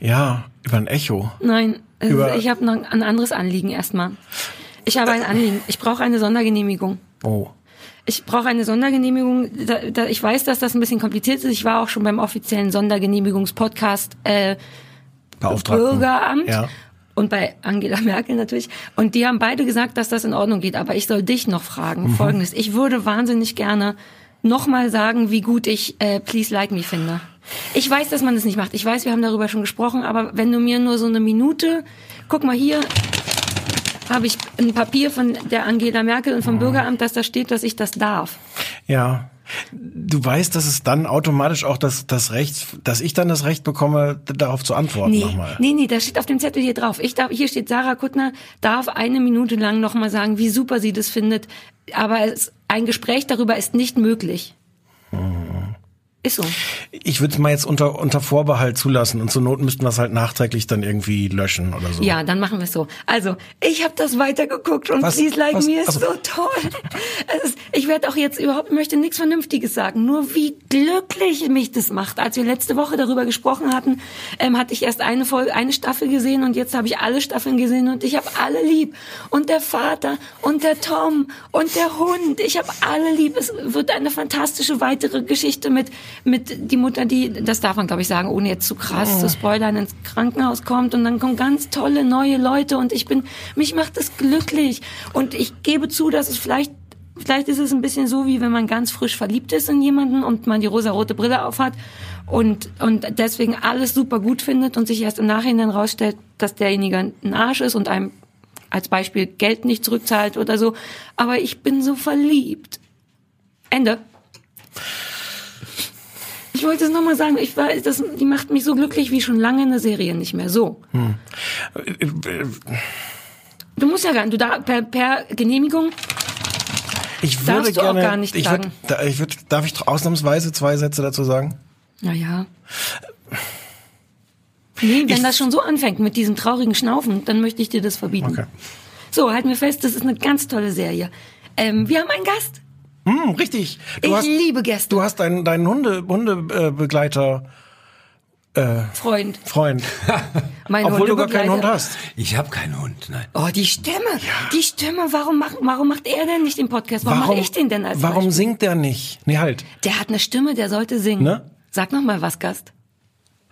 Ja, über ein Echo. Nein, es Über- ich habe noch ein anderes Anliegen erstmal. Ich habe ein Anliegen. Ich brauche eine Sondergenehmigung. Oh. Ich brauche eine Sondergenehmigung. Da, da, ich weiß, dass das ein bisschen kompliziert ist. Ich war auch schon beim offiziellen Sondergenehmigungspodcast äh. Bürgeramt. Ja. Und bei Angela Merkel natürlich. Und die haben beide gesagt, dass das in Ordnung geht. Aber ich soll dich noch fragen. Mhm. Folgendes. Ich würde wahnsinnig gerne nochmal sagen, wie gut ich äh, Please Like Me finde. Ich weiß, dass man das nicht macht. Ich weiß, wir haben darüber schon gesprochen. Aber wenn du mir nur so eine Minute, guck mal hier, habe ich ein Papier von der Angela Merkel und vom. Bürgeramt, dass da steht, dass ich das darf. Ja. Du weißt, dass es dann automatisch auch das, das Recht, dass ich dann das Recht bekomme, darauf zu antworten Nee, nochmal. nee, nee, das steht auf dem Zettel hier drauf. Ich darf, hier steht Sarah Kuttner, darf eine Minute lang nochmal sagen, wie super sie das findet. Aber es, ein Gespräch darüber ist nicht möglich. Ist so. Ich würde es mal jetzt unter, unter Vorbehalt zulassen und zur Not müssten wir es halt nachträglich dann irgendwie löschen oder so. Ja, dann machen wir es so. Also, ich habe das weitergeguckt und Was? Please Like Was? Me ist Also- so toll. Ist, ich werde auch jetzt überhaupt, möchte nichts Vernünftiges sagen. Nur wie glücklich mich das macht. Als wir letzte Woche darüber gesprochen hatten, ähm, hatte ich erst eine Folge, eine Staffel gesehen und jetzt habe ich alle Staffeln gesehen und ich habe alle lieb. Und der Vater und der Tom und der Hund. Ich habe alle lieb. Es wird eine fantastische weitere Geschichte mit, mit die Mutter, die, das darf man glaube ich sagen, ohne jetzt zu krass zu spoilern, ins Krankenhaus kommt und dann kommen ganz tolle neue Leute und ich bin, mich macht das glücklich. Und ich gebe zu, dass es vielleicht Vielleicht ist es ein bisschen so, wie wenn man ganz frisch verliebt ist in jemanden und man die rosarote Brille aufhat und, und deswegen alles super gut findet und sich erst im Nachhinein rausstellt, dass derjenige ein Arsch ist und einem als Beispiel Geld nicht zurückzahlt oder so. Aber ich bin so verliebt. Ende. Ich wollte es nochmal sagen, ich war, das, die macht mich so glücklich wie schon lange eine Serie nicht mehr. So. Du musst ja gar nicht, du da, per, per Genehmigung Ich würde Darfst du auch gerne, gar nicht ich sagen. da, ich würde, darf ich ausnahmsweise zwei Sätze dazu sagen? Naja. Nee, wenn das schon so anfängt mit diesem traurigen Schnaufen, dann möchte ich dir das verbieten. Okay. So, halten wir fest, das ist eine ganz tolle Serie. Ähm, wir haben einen Gast. Hm, richtig. Du ich hast, liebe Gäste. du hast deinen, deinen Hunde, Hundebegleiter, Freund. Freund. Mein Obwohl du gar keinen Hund hast. Ich habe keinen Hund, nein. Oh, die Stimme. Die Stimme. Warum, macht warum macht er denn nicht den Podcast? Warum, mache ich den denn als Warum Beispiel? singt der nicht? Nee, halt. Der hat eine Stimme, der sollte singen. Ne? Sag noch mal was, Gast.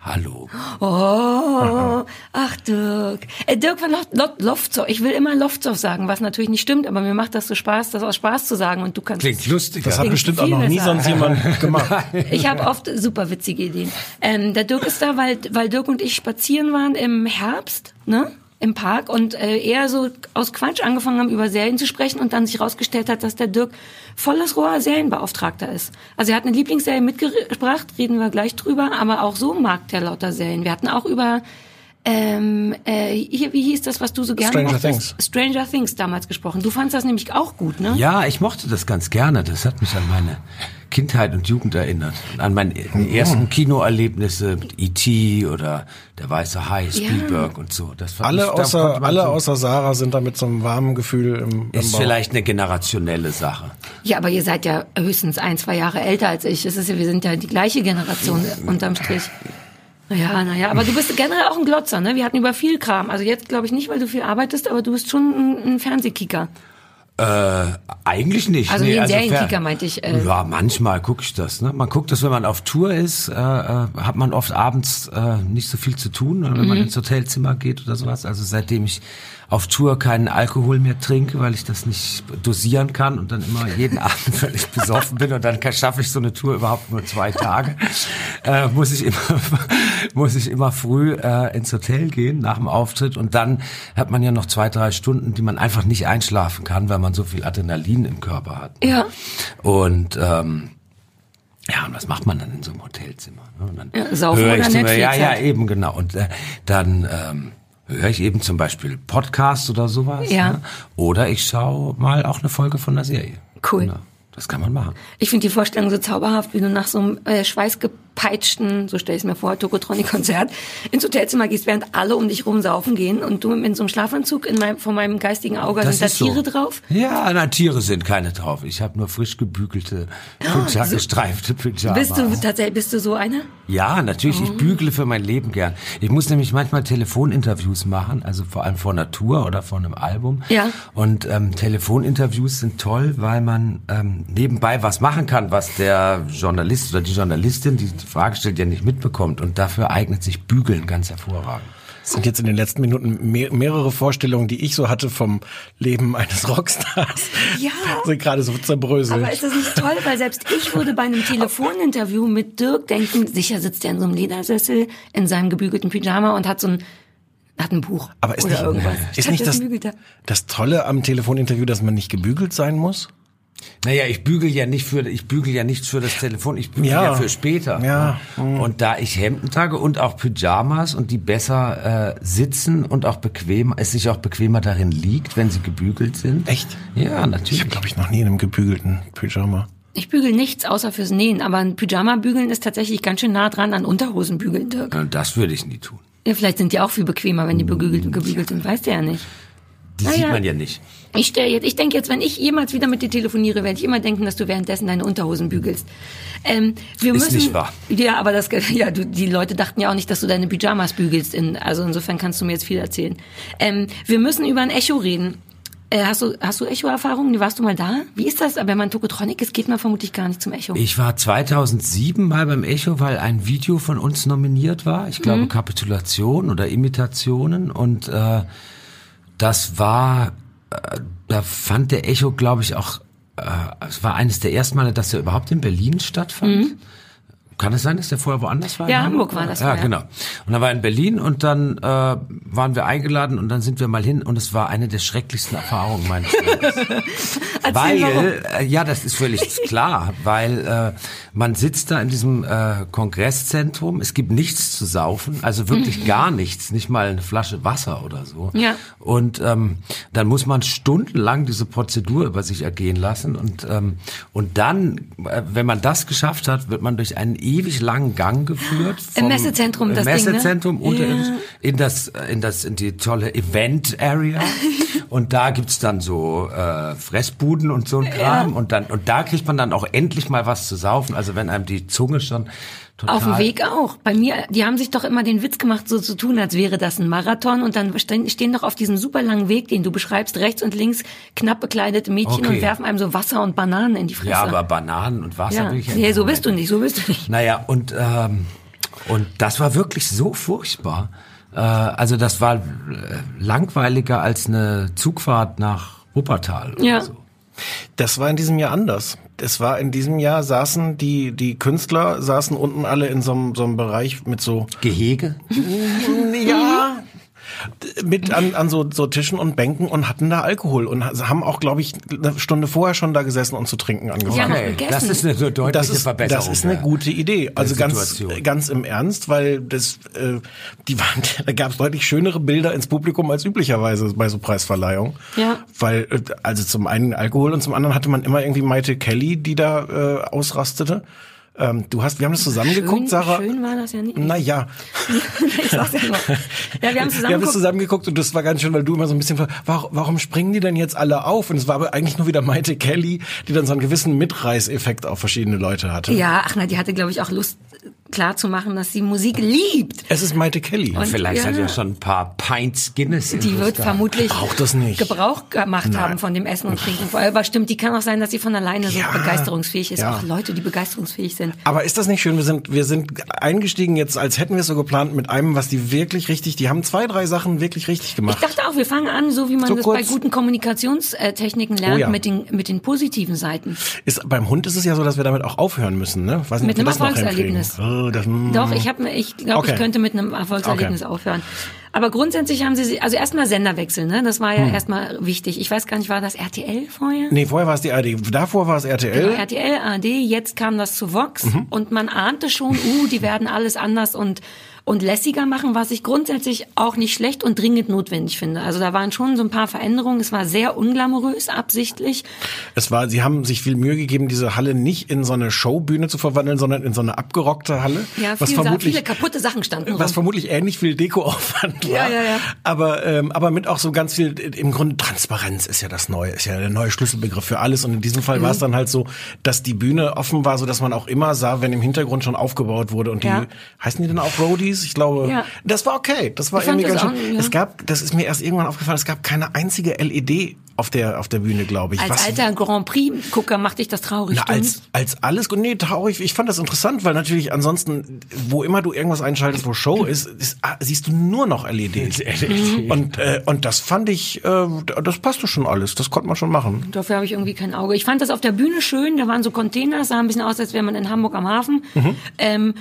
Hallo. Oh, ach Dirk. Äh, Dirk von Lof Lof Lofzow. Ich will immer Lofzow sagen, was natürlich nicht stimmt, aber mir macht das so Spaß, das aus Spaß zu sagen und du kannst Klingt lustig. Das hat bestimmt auch noch nie besser. sonst jemand gemacht. Ich habe oft super witzige Ideen. Ähm, der Dirk ist da, weil, weil Dirk und ich spazieren waren im Herbst, ne? Im Park und äh, eher so aus Quatsch angefangen haben, über Serien zu sprechen und dann sich rausgestellt hat, dass der Dirk volles Rohr Serienbeauftragter ist. Also er hat eine Lieblingsserie mitgebracht, reden wir gleich drüber, aber auch so mag der lauter Serien. Wir hatten auch über ähm, äh, hier, wie hieß das, was du so gerne Stranger mochtest? Things. Stranger Things damals gesprochen. Du fandst das nämlich auch gut, ne? Ja, ich mochte das ganz gerne. Das hat mich an meine Kindheit und Jugend erinnert. An meine ersten Kinoerlebnisse mit E.T. oder Der Weiße Hai, Spielberg und so. Das Alle ich, da außer, alle so- außer Sarah sind da mit so einem warmen Gefühl im, im Ist Bauch. vielleicht eine generationelle Sache. Ja, aber ihr seid ja höchstens ein, zwei Jahre älter als ich. Es ist ja, wir sind ja die gleiche Generation unterm Strich. Naja, naja, aber du bist generell auch ein Glotzer, ne? Wir hatten über viel Kram. Also jetzt glaube ich nicht, weil du viel arbeitest, aber du bist schon ein, ein Fernsehkicker. Äh, eigentlich nicht. Also wie ein Serienkicker fer- meinte ich, äh. ja, manchmal gucke ich das. Ne? Man guckt das, wenn man auf Tour ist, äh, äh, hat man oft abends äh, nicht so viel zu tun, wenn man ins Hotelzimmer geht oder sowas. Also seitdem ich auf Tour keinen Alkohol mehr trinke, weil ich das nicht dosieren kann und dann immer jeden Abend völlig besoffen bin und dann schaffe ich so eine Tour überhaupt nur zwei Tage, äh, muss ich immer muss ich immer früh äh, ins Hotel gehen nach dem Auftritt und dann hat man ja noch zwei drei Stunden, die man einfach nicht einschlafen kann, weil man so viel Adrenalin im Körper hat. Ja. Und ähm, Ja, und was macht man dann in so einem Hotelzimmer? ne? Und dann Ja, saufen höre oder ich Netflix Ja, ja, halt. eben, genau. Und äh, dann ähm, höre ich eben zum Beispiel Podcasts oder sowas. Ja. Ne? Oder ich schaue mal auch eine Folge von der Serie. Cool. Ja, das kann man machen. Ich finde die Vorstellung so zauberhaft, wie du nach so einem äh, schweißgepeitschten, so stelle ich es mir vor, Tokotronic-Konzert ins Hotelzimmer gehst, während alle um dich rum saufen gehen und du in so einem Schlafanzug in meinem, vor meinem geistigen Auge sind da ist so. Tiere drauf. Ja, na, Tiere sind keine drauf. Ich habe nur frisch gebügelte, Pyja so- gestreifte Pyjamas. Bist du tatsächlich, bist du so einer? Ja, natürlich. Ich bügele für mein Leben gern. Ich muss nämlich manchmal Telefoninterviews machen, also vor allem vor Tour oder vor einem Album. Ja. Und ähm, Telefoninterviews sind toll, weil man ähm, nebenbei was machen kann, was der Journalist oder die Journalistin, die Frage stellt, ja nicht mitbekommt. Und dafür eignet sich Bügeln ganz hervorragend. Es sind jetzt in den letzten Minuten mehr, mehrere Vorstellungen, die ich so hatte vom Leben eines Rockstars. Ja. Sind gerade so zerbröselt. Aber ist das nicht toll, weil selbst ich würde bei einem Telefoninterview mit Dirk denken, sicher sitzt er in so einem Ledersessel in seinem gebügelten Pyjama und hat so ein hat ein Buch Aber ist oder nicht, irgendwas. ist nicht das, er. das Tolle am Telefoninterview, dass man nicht gebügelt sein muss? Naja, ich bügel ja nicht für, ich bügel ja nicht für das Telefon, ich bügel ja, Ja. für später. Ja. ne? Und da ich Hemden trage und auch Pyjamas und die besser äh, sitzen und auch bequem, es sich auch bequemer darin liegt, wenn sie gebügelt sind. Echt? Ja, Ich natürlich. habe, glaube ich, noch nie in einem gebügelten Pyjama. Ich bügel nichts außer fürs Nähen, aber ein Pyjama bügeln ist tatsächlich ganz schön nah dran an Unterhosen bügeln, Dirk. Das würde ich nie tun. Ja, vielleicht sind die auch viel bequemer, wenn die gebügelt, gebügelt sind, weißt du ja nicht. Die Na sieht ja. man ja nicht. Ich stell jetzt, ich denke jetzt, wenn ich jemals wieder mit dir telefoniere, werde ich immer denken, dass du währenddessen deine Unterhosen bügelst. Ähm, wir Ist müssen, nicht wahr. Ja, aber das, ja, du, die Leute dachten ja auch nicht, dass du deine Pyjamas bügelst. In, also insofern kannst du mir jetzt viel erzählen. Ähm, wir müssen über ein Echo reden. Äh, hast du, hast du Echo-Erfahrungen? Warst du mal da? Wie ist das? Wenn man Tokotronic ist, geht man vermutlich gar nicht zum Echo. Ich war 2007 mal beim Echo, weil ein Video von uns nominiert war. Ich glaube Mhm. Kapitulation oder Imitationen und äh, das war, da fand der Echo, glaube ich, auch, äh, es war eines der ersten Male, dass er überhaupt in Berlin stattfand. Kann es sein, dass der vorher woanders war? in Mhm. Ja, Hamburg war das Ja, vorher. genau. Und er war in Berlin und dann äh, waren wir eingeladen und dann sind wir mal hin und es war eine der schrecklichsten Erfahrungen meines Lebens. Weil, äh, ja, das ist völlig klar, weil äh, man sitzt da in diesem äh, Kongresszentrum, es gibt nichts zu saufen, also wirklich gar nichts, nicht mal eine Flasche Wasser oder so. Ja. Und ähm, dann muss man stundenlang diese Prozedur über sich ergehen lassen und ähm, und dann, äh, wenn man das geschafft hat, wird man durch einen ewig langen Gang geführt. Im Messezentrum, im das Ding, ne? Messezentrum unterirdisch Ja. in das in das in die tolle Event Area und da gibt's dann so äh, Fressbuden und so ein Kram und dann und da kriegt man dann auch endlich mal was zu saufen. Also wenn einem die Zunge schon total Auf dem Weg auch. Bei mir, die haben sich doch immer den Witz gemacht, so zu tun, als wäre das ein Marathon und dann stehen, doch auf diesem super langen Weg, den du beschreibst, rechts und links knapp bekleidete Mädchen Okay. und werfen einem so Wasser und Bananen in die Fresse. Ja, aber Bananen und Wasser ja. will ich ja nee, so bist du nicht, so bist du nicht. Naja, und, ähm, und das war wirklich so furchtbar. Äh, also das war äh, langweiliger als eine Zugfahrt nach Wuppertal oder Ja. so. Das war in diesem Jahr anders. Es war in diesem Jahr saßen die die Künstler saßen unten alle in so einem so einem Bereich mit so Gehege? ja mit an, an so, so Tischen und Bänken und hatten da Alkohol und ha- haben auch glaube ich eine Stunde vorher schon da gesessen und zu trinken angefangen. Ja, Okay, gegessen. das ist eine so deutliche das ist, Verbesserung. das ist eine ja. gute Idee. Also ganz, ganz im Ernst, weil das, äh, die waren, da gab es deutlich schönere Bilder ins Publikum als üblicherweise bei so Preisverleihungen. Ja. Weil, äh, also zum einen Alkohol und zum anderen hatte man immer irgendwie Maite Kelly, die da äh, ausrastete. Ähm, du hast, wir haben das zusammen geguckt, schön, Sarah. schön war das ja nicht. Naja. ich sag's ja nur. Ja, wir haben zusammen Wir haben es geguckt. zusammen geguckt und das war ganz schön, weil du immer so ein bisschen, warum, warum springen die denn jetzt alle auf? Und es war aber eigentlich nur wieder Maite Kelly, die dann so einen gewissen Mitreißeffekt auf verschiedene Leute hatte. Ja, ach na, die hatte, glaube ich, auch Lust klar zu machen, dass sie Musik liebt. Es ist Maite Kelly. Und- Vielleicht ja. hat ja schon ein paar Pints Guinness. Die wird gehabt. vermutlich Auch das nicht. Gebrauch gemacht haben von dem Essen und Trinken. Aber stimmt, die kann auch sein, dass sie von alleine so Ja. begeisterungsfähig ist. Ja. Auch Leute, die begeisterungsfähig sind. Aber ist das nicht schön? Wir sind, wir sind eingestiegen jetzt, als hätten wir es so geplant mit einem, was die wirklich richtig, die haben zwei, drei Sachen wirklich richtig Ich gemacht. dachte auch, wir fangen an, so wie man So das kurz. bei guten Kommunikationstechniken lernt, Oh ja. mit, den, mit den positiven Seiten. Ist, beim Hund ist es ja so, dass wir damit auch aufhören müssen, ne? Weiß nicht, Mit einem das noch Erfolgserlebnis. Oh, das, mm. Doch, ich habe, ich glaube, Okay. ich könnte mit einem Erfolgserlebnis Okay. aufhören. Aber grundsätzlich haben sie, also erstmal Senderwechsel, ne? Das war ja erstmal wichtig. Ich weiß gar nicht, war das RTL vorher? Nee, vorher war es die ARD. Davor war es RTL. Genau, RTL, ARD, jetzt kam das zu Vox und man ahnte schon, uh, die werden alles anders und und lässiger machen, was ich grundsätzlich auch nicht schlecht und dringend notwendig finde. Also da waren schon so ein paar Veränderungen. Es war sehr unglamourös, absichtlich. Es war, sie haben sich viel Mühe gegeben, diese Halle nicht in so eine Showbühne zu verwandeln, sondern in so eine abgerockte Halle. Ja, was viel, vermutlich, viele kaputte Sachen standen was rum. vermutlich ähnlich viel Dekoaufwand war. Ja, ja, ja. Aber, ähm, aber mit auch so ganz viel, im Grunde Transparenz ist ja das Neue, ist ja der neue Schlüsselbegriff für alles. Und in diesem Fall Mhm. war es dann halt so, dass die Bühne offen war, so dass man auch immer sah, wenn im Hintergrund schon aufgebaut wurde. Und die, Ja. heißen die denn auch Roadies? Ich glaube, Ja. das war okay. Das war Ich irgendwie ganz schön. auch, ja. Es gab, das ist mir erst irgendwann aufgefallen, es gab keine einzige LED auf der, auf der Bühne, glaube ich. Als Was- alter Grand Prix-Gucker machte ich das traurig. na, als, als alles. Nee, traurig. Ich fand das interessant, weil natürlich ansonsten, wo immer du irgendwas einschaltest, wo Show ist, ist ah, siehst du nur noch LEDs. Und, äh, und das fand ich, äh, das passte schon alles. Das konnte man schon machen. Dafür habe ich irgendwie kein Auge. Ich fand das auf der Bühne schön. Da waren so Container, sah ein bisschen aus, als wäre man in Hamburg am Hafen. Mhm. Ähm,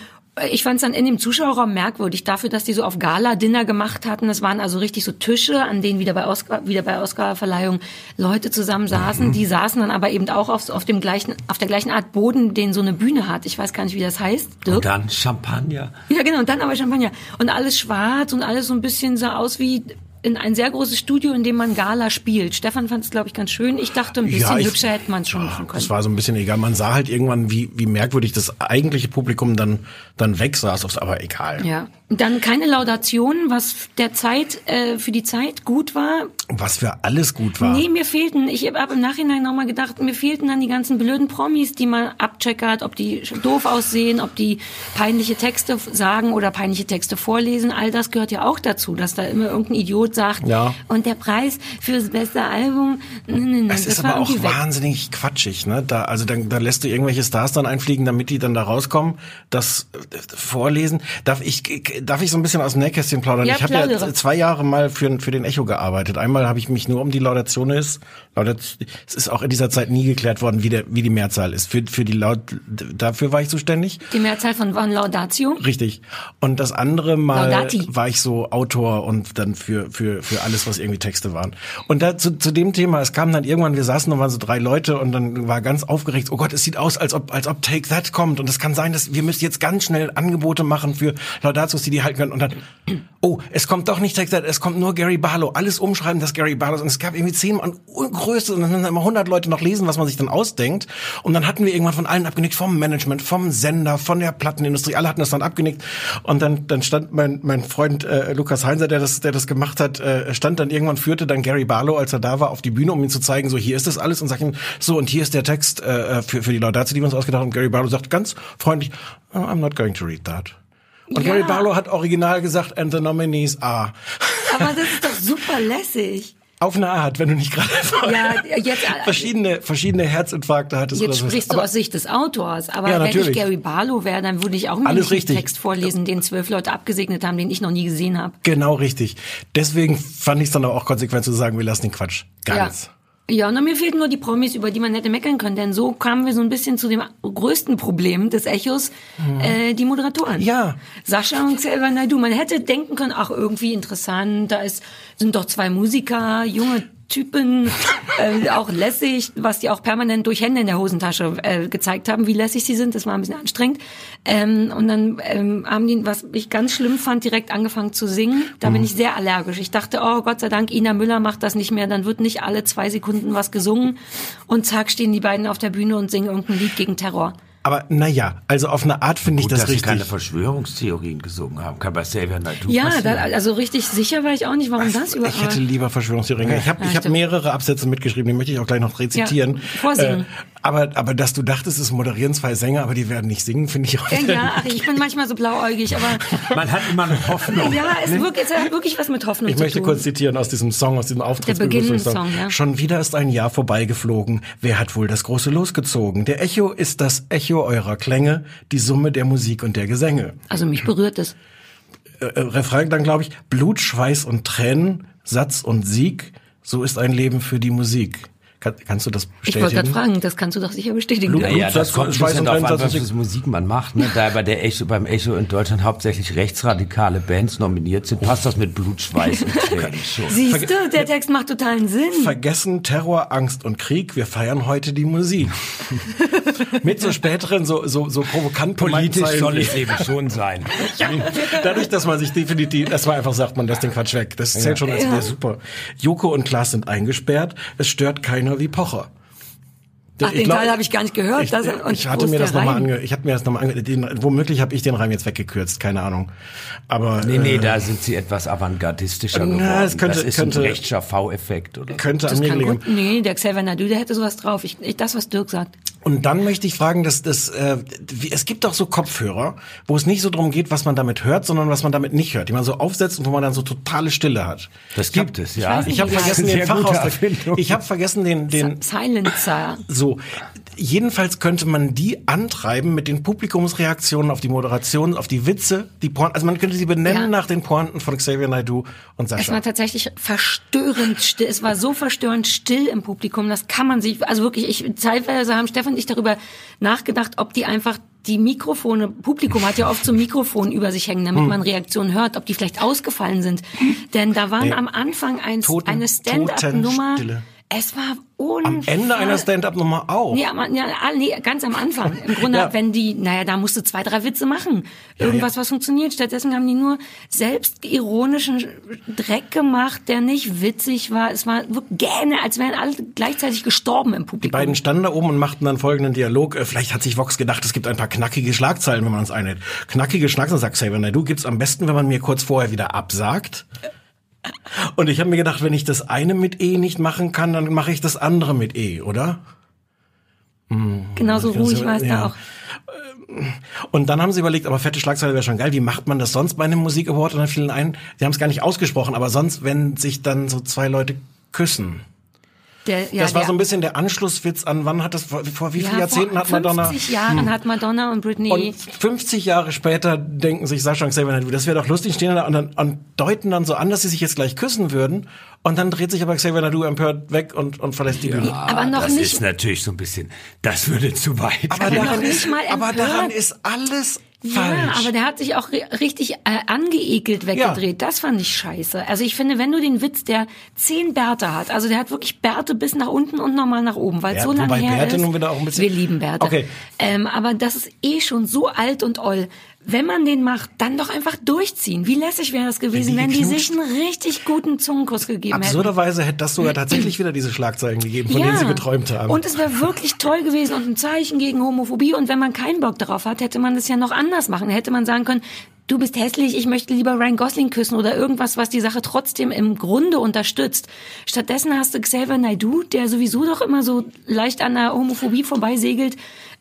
ich fand es dann in dem Zuschauerraum merkwürdig, dafür, dass die so auf Gala-Dinner gemacht hatten. Das waren also richtig so Tische, an denen wieder bei Oscar, wieder bei Oscar-Verleihung Leute zusammen saßen. Mhm. Die saßen dann aber eben auch auf, auf dem gleichen, auf der gleichen Art Boden, den so eine Bühne hat. Ich weiß gar nicht, wie das heißt. Dirk? Und dann Champagner. Ja, genau, und dann aber Champagner. Und alles schwarz und alles so ein bisschen sah aus wie in ein sehr großes Studio, in dem man Gala spielt. Stefan fand es, glaube ich, ganz schön. Ich dachte, ein bisschen ich- hübscher hätte man es schon machen können. Das war so ein bisschen egal. Man sah halt irgendwann, wie, wie merkwürdig das eigentliche Publikum dann, dann weg saß. Aber egal. ja. Dann keine Laudation, was der Zeit, äh, für die Zeit gut war. Was für alles gut war. Nee, mir fehlten, ich habe im Nachhinein nochmal gedacht, mir fehlten dann die ganzen blöden Promis, die man abcheckert, ob die doof aussehen, ob die peinliche Texte sagen oder peinliche Texte vorlesen. All das gehört ja auch dazu, dass da immer irgendein Idiot sagt, Ja. und der Preis fürs beste Album, nee, nee, nee, Es das ist aber auch weg. wahnsinnig quatschig, ne? Da, also dann, da lässt du irgendwelche Stars dann einfliegen, damit die dann da rauskommen, das äh, vorlesen. Darf ich, darf ich so ein bisschen aus dem Nähkästchen plaudern? Ja, ich habe ja zwei Jahre mal für, für den Echo gearbeitet. Einmal habe ich mich nur um die Laudation Laudat, es ist auch in dieser Zeit nie geklärt worden, wie, der, wie die Mehrzahl ist. Für, für die Laut, dafür war ich zuständig. Die Mehrzahl von Von Laudatio. Richtig. Und das andere Mal Laudati. war ich so Autor und dann für, für, für alles, was irgendwie Texte waren. Und da zu, dem Thema, es kam dann irgendwann, wir saßen und waren so drei Leute und dann war ganz aufgeregt, oh Gott, es sieht aus, als ob, als ob Take That kommt. Und es kann sein, dass wir müssen jetzt ganz schnell Angebote machen für Laudatios, die die halten können. Und dann, oh, es kommt doch nicht Take That, es kommt nur Gary Barlow. Alles umschreiben, dass Gary Barlow ist. Und es gab irgendwie zehnmal Größe und dann haben immer hundert Leute noch lesen, was man sich dann ausdenkt. Und dann hatten wir irgendwann von allen abgenickt, vom Management, vom Sender, von der Plattenindustrie, alle hatten das dann abgenickt. Und dann, dann stand mein, mein Freund äh, Lukas Heinzer, der das, der das gemacht hat, äh, stand dann irgendwann, führte dann Gary Barlow, als er da war, auf die Bühne, um ihm zu zeigen, so hier ist das alles und sagt ihm, so und hier ist der Text äh, für, für die Laudatio, die wir uns ausgedacht haben. Und Gary Barlow sagt ganz freundlich, "Oh, I'm not going to read that. Und Ja. Gary Barlow hat original gesagt, and the nominees are. Aber das ist doch super lässig. Auf eine Art, wenn du nicht gerade Ja, jetzt- verschiedene, verschiedene Herzinfarkte hattest Jetzt oder sprichst du Aber- aus Sicht des Autors, aber Ja, wenn ich Gary Barlow wäre, dann würde ich auch einen Alles richtig. Text vorlesen, den zwölf Leute abgesegnet haben, den ich noch nie gesehen habe. Genau richtig. Deswegen fand ich es dann auch konsequent zu sagen, wir lassen den Quatsch. Ganz. Ja. Ja, und mir fehlten nur die Promis, über die man hätte meckern können, denn so kamen wir so ein bisschen zu dem größten Problem des Echos, äh, die Moderatoren. Mhm. Ja. Sascha und Xavier Naidoo. Man hätte denken können, ach, irgendwie interessant, da ist, sind doch zwei Musiker, junge Typen, äh, auch lässig, was die auch permanent durch Hände in der Hosentasche äh, gezeigt haben, wie lässig sie sind. Das war ein bisschen anstrengend. Ähm, und dann ähm, haben die, was ich ganz schlimm fand, direkt angefangen zu singen. Da Mhm. bin ich sehr allergisch. Ich dachte, oh Gott sei Dank, Ina Müller macht das nicht mehr. Dann wird nicht alle zwei Sekunden was gesungen. Und zack, stehen die beiden auf der Bühne und singen irgendein Lied gegen Terror. Aber naja, also auf eine Art finde ich das dass sie richtig. keine Verschwörungstheorien gesungen haben. Kann bei Xavier Naidoo Ja, da, also richtig sicher war ich auch nicht, warum das überhaupt. Ich hätte lieber Verschwörungstheorien. Ich habe Ja, ich hab mehrere Absätze mitgeschrieben, die möchte ich auch gleich noch rezitieren. Ja, vorsingen. Äh, aber, aber dass du dachtest, es moderieren zwei Sänger, aber die werden nicht singen, finde ich auch. Ja, ja, ach, ich bin manchmal so blauäugig, aber Man hat immer eine Hoffnung. ja, es, wirkt, es hat wirklich was mit Hoffnung Ich zu möchte tun. kurz zitieren aus diesem Song, aus diesem Auftrittsbegrüßungssong. Der Beginn-Song, ja. Schon wieder ist ein Jahr vorbeigeflogen. Wer hat wohl das große losgezogen? Der Echo ist das Echo eurer Klänge, die Summe der Musik und der Gesänge. Also mich berührt es. Äh, äh, Refrain dann, glaube ich, Blut, Schweiß und Tränen, Satz und Sieg, so ist ein Leben für die Musik. Kann, kannst du das Ich bestätigen? wollte gerade fragen, das kannst du doch sicher bestätigen. Du- Naja, Blutsatz, das kommt ein Schweiß bisschen und darauf an, für Musik man macht. Ne? Da bei der Echo, beim Echo in Deutschland hauptsächlich rechtsradikale Bands nominiert sind, passt das mit Blut, Schweiß und Tränen schon. Siehst du, der Text macht totalen Sinn. Vergessen Terror, Angst und Krieg. Wir feiern heute die Musik. Mit so späteren, so, so, so provokant Politisch soll es eben schon sein. wie- Dadurch, dass man sich definitiv, das war einfach sagt, man lässt den Quatsch weg. Das zählt schon als Ja. super. Joko und Klaas sind eingesperrt. Es stört keiner wie Pocher. Ach, den glaub- Teil habe ich gar nicht gehört. Ich, Das- und ich hatte mir das nochmal ange, ich hatte mir das nochmal ange, den, womöglich habe ich den Reim jetzt weggekürzt, keine Ahnung. Aber Nee, nee, äh, da sind sie etwas avantgardistischer Na, geworden. es könnte- das ist könnte- ein rechtscher V-Effekt, oder? könnte Das an mir kann gelegen. gut. Nee, der Xavier Nadu, der hätte sowas drauf. Ich, ich, das, was Dirk sagt. Und dann möchte ich fragen, dass das, äh, wie, es gibt doch so Kopfhörer, wo es nicht so darum geht, was man damit hört, sondern was man damit nicht hört, die man so aufsetzt und wo man dann so totale Stille hat. Das gibt es, ja. nicht, Ich habe vergessen den Fachausdruck. Ich habe vergessen den den Silencer. so. Jedenfalls könnte man die antreiben mit den Publikumsreaktionen auf die Moderation, auf die Witze, die Pointen. Also man könnte sie benennen Ja. nach den Pointen von Xavier Naidoo und Es Sascha. war tatsächlich verstörend still. Es war so verstörend still im Publikum. Das kann man sich, also wirklich, ich, zeitweise haben Stefan und ich darüber nachgedacht, ob die einfach die Mikrofone, Publikum hat ja oft so Mikrofon über sich hängen, damit man Reaktionen hört, ob die vielleicht ausgefallen sind. Denn da waren Nee. am Anfang ein, Toten- eine Stand-up-Nummer. Es war Am unfassbar. Ende einer Stand-up-Nummer auch. Nee, am, ja, ah, nee, ganz am Anfang. Im Grunde, Ja. wenn die, naja, da musst du zwei, drei Witze machen. Irgendwas, was funktioniert. Stattdessen haben die nur selbstironischen Dreck gemacht, der nicht witzig war. Es war wirklich Gähne, als wären alle gleichzeitig gestorben im Die Publikum. beiden standen da oben und machten dann folgenden Dialog. Äh, Vielleicht hat sich Vox gedacht, es gibt ein paar knackige Schlagzeilen, wenn man uns einhält. Knackige Schlagzeilen, sagt Xavier Naidoo, gibt's am besten, wenn man mir kurz vorher wieder absagt. Und ich habe mir gedacht, wenn ich das eine mit E nicht machen kann, dann mache ich das andere mit E, oder? Genauso ruhig war es Ja. da auch. Und dann haben sie überlegt, aber fette Schlagzeile wäre schon geil. Wie macht man das sonst bei einem Musik Award? Und dann fielen ein, sie haben es gar nicht ausgesprochen, aber sonst, wenn sich dann so zwei Leute küssen. Der, ja, das war der, so ein bisschen der Anschlusswitz an, wann hat das, vor, vor wie vielen ja, Jahrzehnten vor hat Madonna? 50 Jahren hat Madonna und Britney. Und 50 Jahre später denken sich Sascha und Xavier Naidoo, das wäre doch lustig, stehen da und, dann, und deuten dann so an, dass sie sich jetzt gleich küssen würden. Und dann dreht sich aber Xavier Naidoo empört weg und, und verlässt die Bühne. aber noch das nicht. ist natürlich so ein bisschen, das würde zu weit. Aber noch daran, nicht ist, mal aber daran ist alles Ja, falsch. aber der hat sich auch ri- richtig äh, angeekelt weggedreht. Das fand ich scheiße. Also ich finde, wenn du den Witz, der zehn Bärte hat, also der hat wirklich Bärte bis nach unten und nochmal nach oben, weil Ja, so lange her Bärte ist. nun wieder auch ein bisschen- Wir lieben Bärte. Okay. Ähm, aber das ist eh schon so alt und oll. Wenn man den macht, dann doch einfach durchziehen. Wie lässig wäre das gewesen, Wenn wenn die die, geknutscht- sich einen richtig guten Zungenkuss gegeben hätten. Absurderweise hätte das sogar tatsächlich wieder diese Schlagzeilen gegeben, von denen sie geträumt haben. Und es wäre wirklich toll gewesen und ein Zeichen gegen Homophobie. Und wenn man keinen Bock darauf hat, hätte man das ja noch anders machen. Hätte man sagen können, du bist hässlich, ich möchte lieber Ryan Gosling küssen oder irgendwas, was die Sache trotzdem im Grunde unterstützt. Stattdessen hast du Xavier Naidoo, der sowieso doch immer so leicht an der Homophobie vorbeisegelt.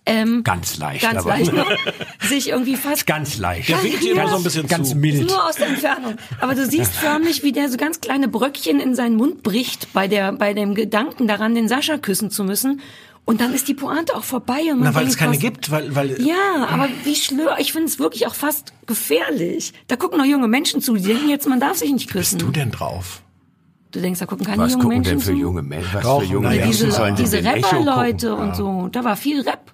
Ähm, Ganz leicht, ganz aber leicht noch, sich irgendwie fast ganz leicht. Der winkt dir immer so ein bisschen ganz zu. mild. nur aus der Entfernung. Aber du siehst förmlich, wie der so ganz kleine Bröckchen in seinen Mund bricht bei der, bei dem Gedanken daran, den Sascha küssen zu müssen. Und dann ist die Pointe auch vorbei und man Na, weil denkt, es keine was- gibt, weil, weil Ja, aber wie schlör, ich finde es wirklich auch fast gefährlich. Da gucken noch junge Menschen zu, die denken jetzt, man darf sich nicht küssen. du denn drauf? Du denkst, da gucken keine Was jungen gucken Menschen denn für junge Menschen? Was Doch, für junge Menschen diese sollen die diese gucken? Rapper-Leute und so, da war viel Rap.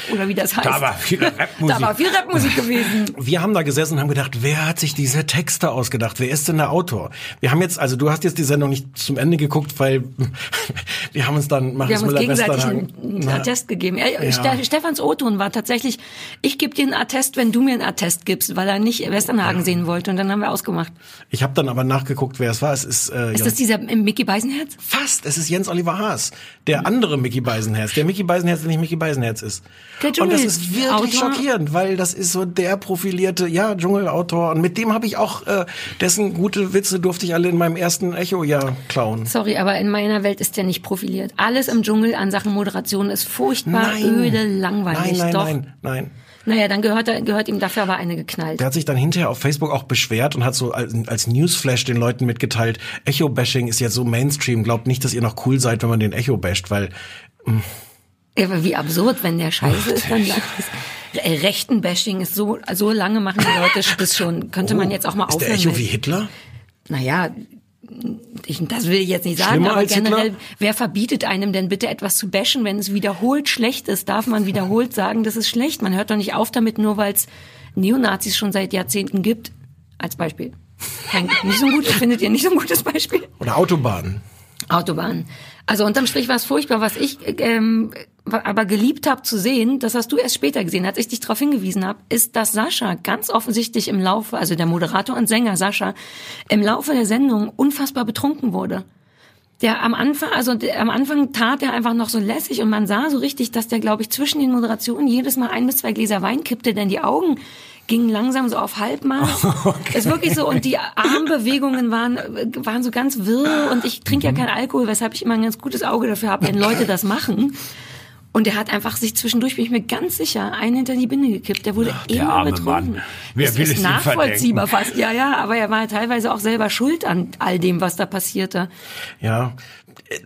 Oder wie das heißt. Da war viel Rapmusik. Da war viel Rapmusik gewesen. Wir haben da gesessen und haben gedacht, wer hat sich diese Texte ausgedacht? Wer ist denn der Autor? Wir haben jetzt, also du hast jetzt die Sendung nicht zum Ende geguckt, weil wir haben uns dann, Wir haben uns gegenseitig einen, Attest gegeben. Ja, Ja. Ste- Stefans O-Ton war tatsächlich, ich gebe dir einen Attest, wenn du mir einen Attest gibst, weil er nicht Westernhagen sehen wollte. Und dann haben wir ausgemacht. Ich habe dann aber nachgeguckt, wer es war. Es ist, äh, Ist das dieser Mickey Beisenherz? fast, es ist Jens Oliver Haas, der andere Mickey Beisenherz, der Mickey Beisenherz, der nicht Mickey Beisenherz ist. Der und das ist wirklich Dschungelautor. schockierend, weil das ist so der profilierte, ja, Dschungelautor. Und mit dem habe ich auch, äh, dessen gute Witze durfte ich alle in meinem ersten Echo-Jahr klauen. Sorry, aber in meiner Welt ist der nicht profiliert. Alles im Dschungel an Sachen Moderation ist furchtbar öde, langweilig. Nein, nein, Doch. nein, nein. Naja, dann gehört, er, gehört ihm dafür aber eine geknallt. Der hat sich dann hinterher auf Facebook auch beschwert und hat so als, als Newsflash den Leuten mitgeteilt, Echo-Bashing ist jetzt so Mainstream, glaubt nicht, dass ihr noch cool seid, wenn man den Echo basht, weil Ja, aber wie absurd, wenn der scheiße ist, dann sagt es. Äh, Rechten Bashing ist so, so lange machen die Leute das schon. Könnte man jetzt auch mal Oh, ist der aufhören. Echo wie Hitler? Naja, ich, das will ich jetzt nicht sagen, Schlimmer aber als Hitler? generell, wer verbietet einem denn bitte etwas zu bashen, wenn es wiederholt schlecht ist? Darf man wiederholt sagen, das ist schlecht? Man hört doch nicht auf damit, nur weil es Neonazis schon seit Jahrzehnten gibt. Als Beispiel. Kein, nicht so ein gut, findet ihr nicht so ein gutes Beispiel? Oder Autobahnen. Autobahn. Also unterm Strich war es furchtbar, was ich ähm, aber geliebt habe zu sehen, das hast du erst später gesehen, als ich dich darauf hingewiesen habe, ist, dass Sascha ganz offensichtlich im Laufe, also der Moderator und Sänger Sascha, im Laufe der Sendung unfassbar betrunken wurde. Der am Anfang, also der, am Anfang tat er einfach noch so lässig und man sah so richtig, dass der, glaube ich, zwischen den Moderationen jedes Mal ein bis zwei Gläser Wein kippte, denn die Augen gingen langsam so auf Halbmaß. Ist wirklich so und die Armbewegungen waren waren so ganz wirr und ich trinke ja keinen Alkohol, weshalb ich immer ein ganz gutes Auge dafür habe, wenn Leute das machen. Und er hat einfach sich zwischendurch, bin ich mir ganz sicher, einen hinter die Binde gekippt. Der wurde der immer arme betrunken. Mann. Wer das will ist es nachvollziehbar fast. Ja, ja, aber er war teilweise auch selber schuld an all dem, was da passierte. Ja,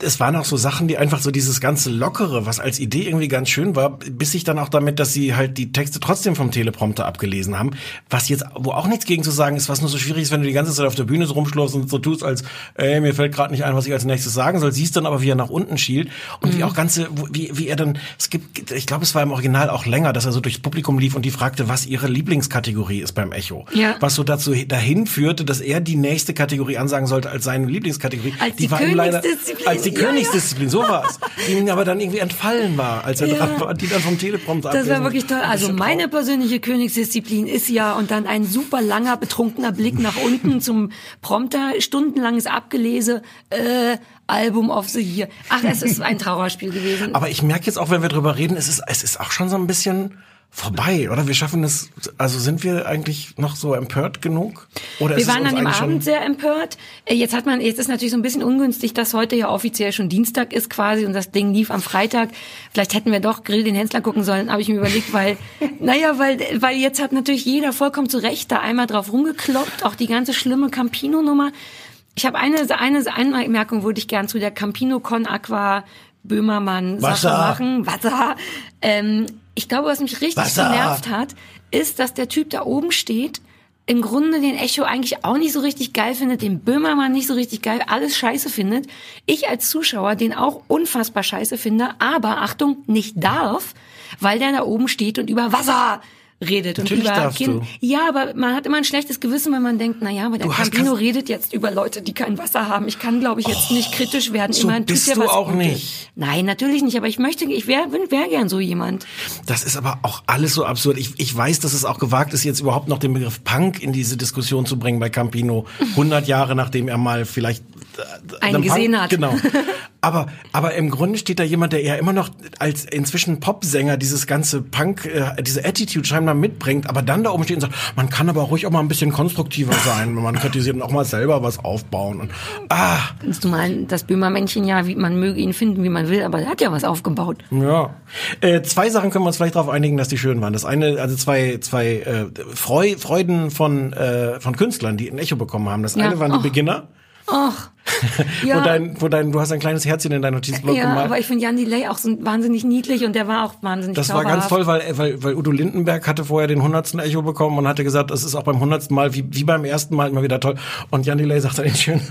es waren auch so Sachen, die einfach so dieses ganze Lockere, was als Idee irgendwie ganz schön war, bis sich dann auch damit, dass sie halt die Texte trotzdem vom Teleprompter abgelesen haben, was jetzt, wo auch nichts gegen zu sagen ist, was nur so schwierig ist, wenn du die ganze Zeit auf der Bühne so rumschlurfst und so tust, als, ey, mir fällt gerade nicht ein, was ich als nächstes sagen soll, siehst dann aber, wie er nach unten schielt und wie auch ganze, wie, wie er dann, es gibt, ich glaube, es war im Original auch länger, dass er so durchs Publikum lief und die fragte, was ihre Lieblingskategorie ist beim Echo. Ja. Was so dazu, dahin führte, dass er die nächste Kategorie ansagen sollte als seine Lieblingskategorie. Als die war ihm leider, Königsdisziplin. als die Ja, ja. Königsdisziplin, so war's. Die ihm aber dann irgendwie entfallen war, als er Ja. dran war, die dann vom Teleprompter Das war wirklich toll. Also meine persönliche Königsdisziplin ist ja und dann ein super langer betrunkener Blick nach unten zum Prompter, stundenlanges Abgelese, äh, Album of the Year. Ach, es ist ein Trauerspiel gewesen. Aber ich merke jetzt auch, wenn wir drüber reden, es ist, es ist auch schon so ein bisschen vorbei, oder? Wir schaffen es, also sind wir eigentlich noch so empört genug? Oder Wir waren an dem Abend sehr empört. Äh, Jetzt hat man, jetzt ist natürlich so ein bisschen ungünstig, dass heute ja offiziell schon Dienstag ist quasi und das Ding lief am Freitag. Vielleicht hätten wir doch Grill den Hensler gucken sollen, habe ich mir überlegt, weil, naja, weil, weil jetzt hat natürlich jeder vollkommen zu Recht da einmal drauf rumgekloppt, auch die ganze schlimme Campino-Nummer. Ich habe eine, eine Anmerkung würde ich gern zu der Campino Con Aqua Böhmermann Sache Wasser. machen. Wasser. Ähm, ich glaube, was mich richtig Wasser. genervt hat, ist, dass der Typ da oben steht, im Grunde den Echo eigentlich auch nicht so richtig geil findet, den Böhmermann nicht so richtig geil, alles scheiße findet. Ich als Zuschauer den auch unfassbar scheiße finde, aber Achtung, nicht darf, weil der da oben steht und über Wasser redet Natürlich und über darfst Kind- du. Ja, aber man hat immer ein schlechtes Gewissen, wenn man denkt, na ja, aber der Du Campino redet jetzt über Leute, die kein Wasser haben. Ich kann, glaube ich, jetzt nicht kritisch werden. so Immerhin bist du auch Gutes. nicht. Nein, natürlich nicht, aber ich möchte, ich wäre wär gern so jemand. Das ist aber auch alles so absurd. Ich, ich weiß, dass es auch gewagt ist, jetzt überhaupt noch den Begriff Punk in diese Diskussion zu bringen bei Campino. 100 Jahre nachdem er mal vielleicht Einen gesehen hat. Genau. Aber, aber im Grunde steht da jemand, der ja immer noch als inzwischen Popsänger dieses ganze Punk, äh, diese Attitude scheinbar mitbringt, aber dann da oben steht und sagt, man kann aber ruhig auch mal ein bisschen konstruktiver sein, wenn man kritisiert und auch mal selber was aufbauen. Und, ah, Kannst du mal das Böhmermännchen ja, wie man möge ihn finden, wie man will, aber er hat ja was aufgebaut. Ja. Äh, zwei Sachen können wir uns vielleicht darauf einigen, dass die schön waren. Das eine, also zwei, zwei äh, Freu Freuden von, äh, von Künstlern, die ein Echo bekommen haben. Das Ja. eine waren die Och. Beginner. Och. Wo Ja. dein, wo dein, du hast ein kleines Herzchen in dein Notizblock Ja, gemalt. aber ich finde Jan Delay auch so wahnsinnig niedlich und der war auch wahnsinnig Das war ganz zauberhaft. toll, weil, weil, weil Udo Lindenberg hatte vorher den hundertsten Echo bekommen und hatte gesagt, es ist auch beim hundertsten Mal wie, wie beim ersten Mal immer wieder toll. Und Jan Delay sagt dann den schönen,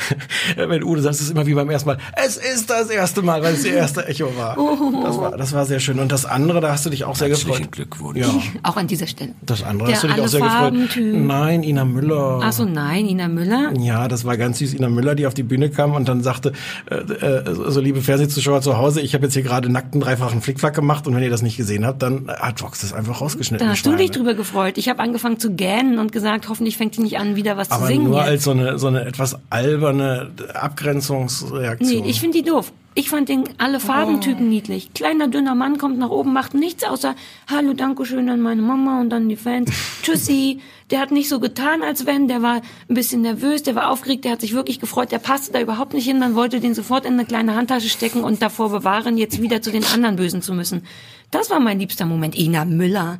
wenn Udo sagt, es ist immer wie beim ersten Mal. Es ist das erste Mal, weil es die erste Echo war. Das war, das war sehr schön. Und das andere, da hast du dich auch sehr gefreut. Herzlichen Glückwunsch. Ja. Auch an dieser Stelle. Das andere Der hast du dich auch sehr gefreut. Farben-Typ. Nein, Ina Müller. Ach so, nein, Ina Müller. Ja, das war ganz süß. Ina Müller, die auf die Bühne kam und dann sagte, äh, äh, so liebe Fernsehzuschauer zu Hause, ich habe jetzt hier gerade nackten dreifachen Flickflack gemacht und wenn ihr das nicht gesehen habt, dann hat Vox das einfach rausgeschnitten. Da hast du dich Schweine. drüber gefreut. Ich habe angefangen zu gähnen und gesagt, hoffentlich fängt die nicht an, wieder was Aber zu singen. nur jetzt. als so eine, so eine etwas alberne Abgrenzungsreaktion. Nee, ich finde die doof. Ich fand den alle Farbentypen niedlich. Kleiner, dünner Mann kommt nach oben, macht nichts außer Hallo, Dankeschön an meine Mama und an die Fans. Tschüssi. Der hat nicht so getan, als wenn. Der war ein bisschen nervös, der war aufgeregt, der hat sich wirklich gefreut. Der passte da überhaupt nicht hin. Man wollte den sofort in eine kleine Handtasche stecken und davor bewahren, jetzt wieder zu den anderen Bösen zu müssen. Das war mein liebster Moment. Ina Müller.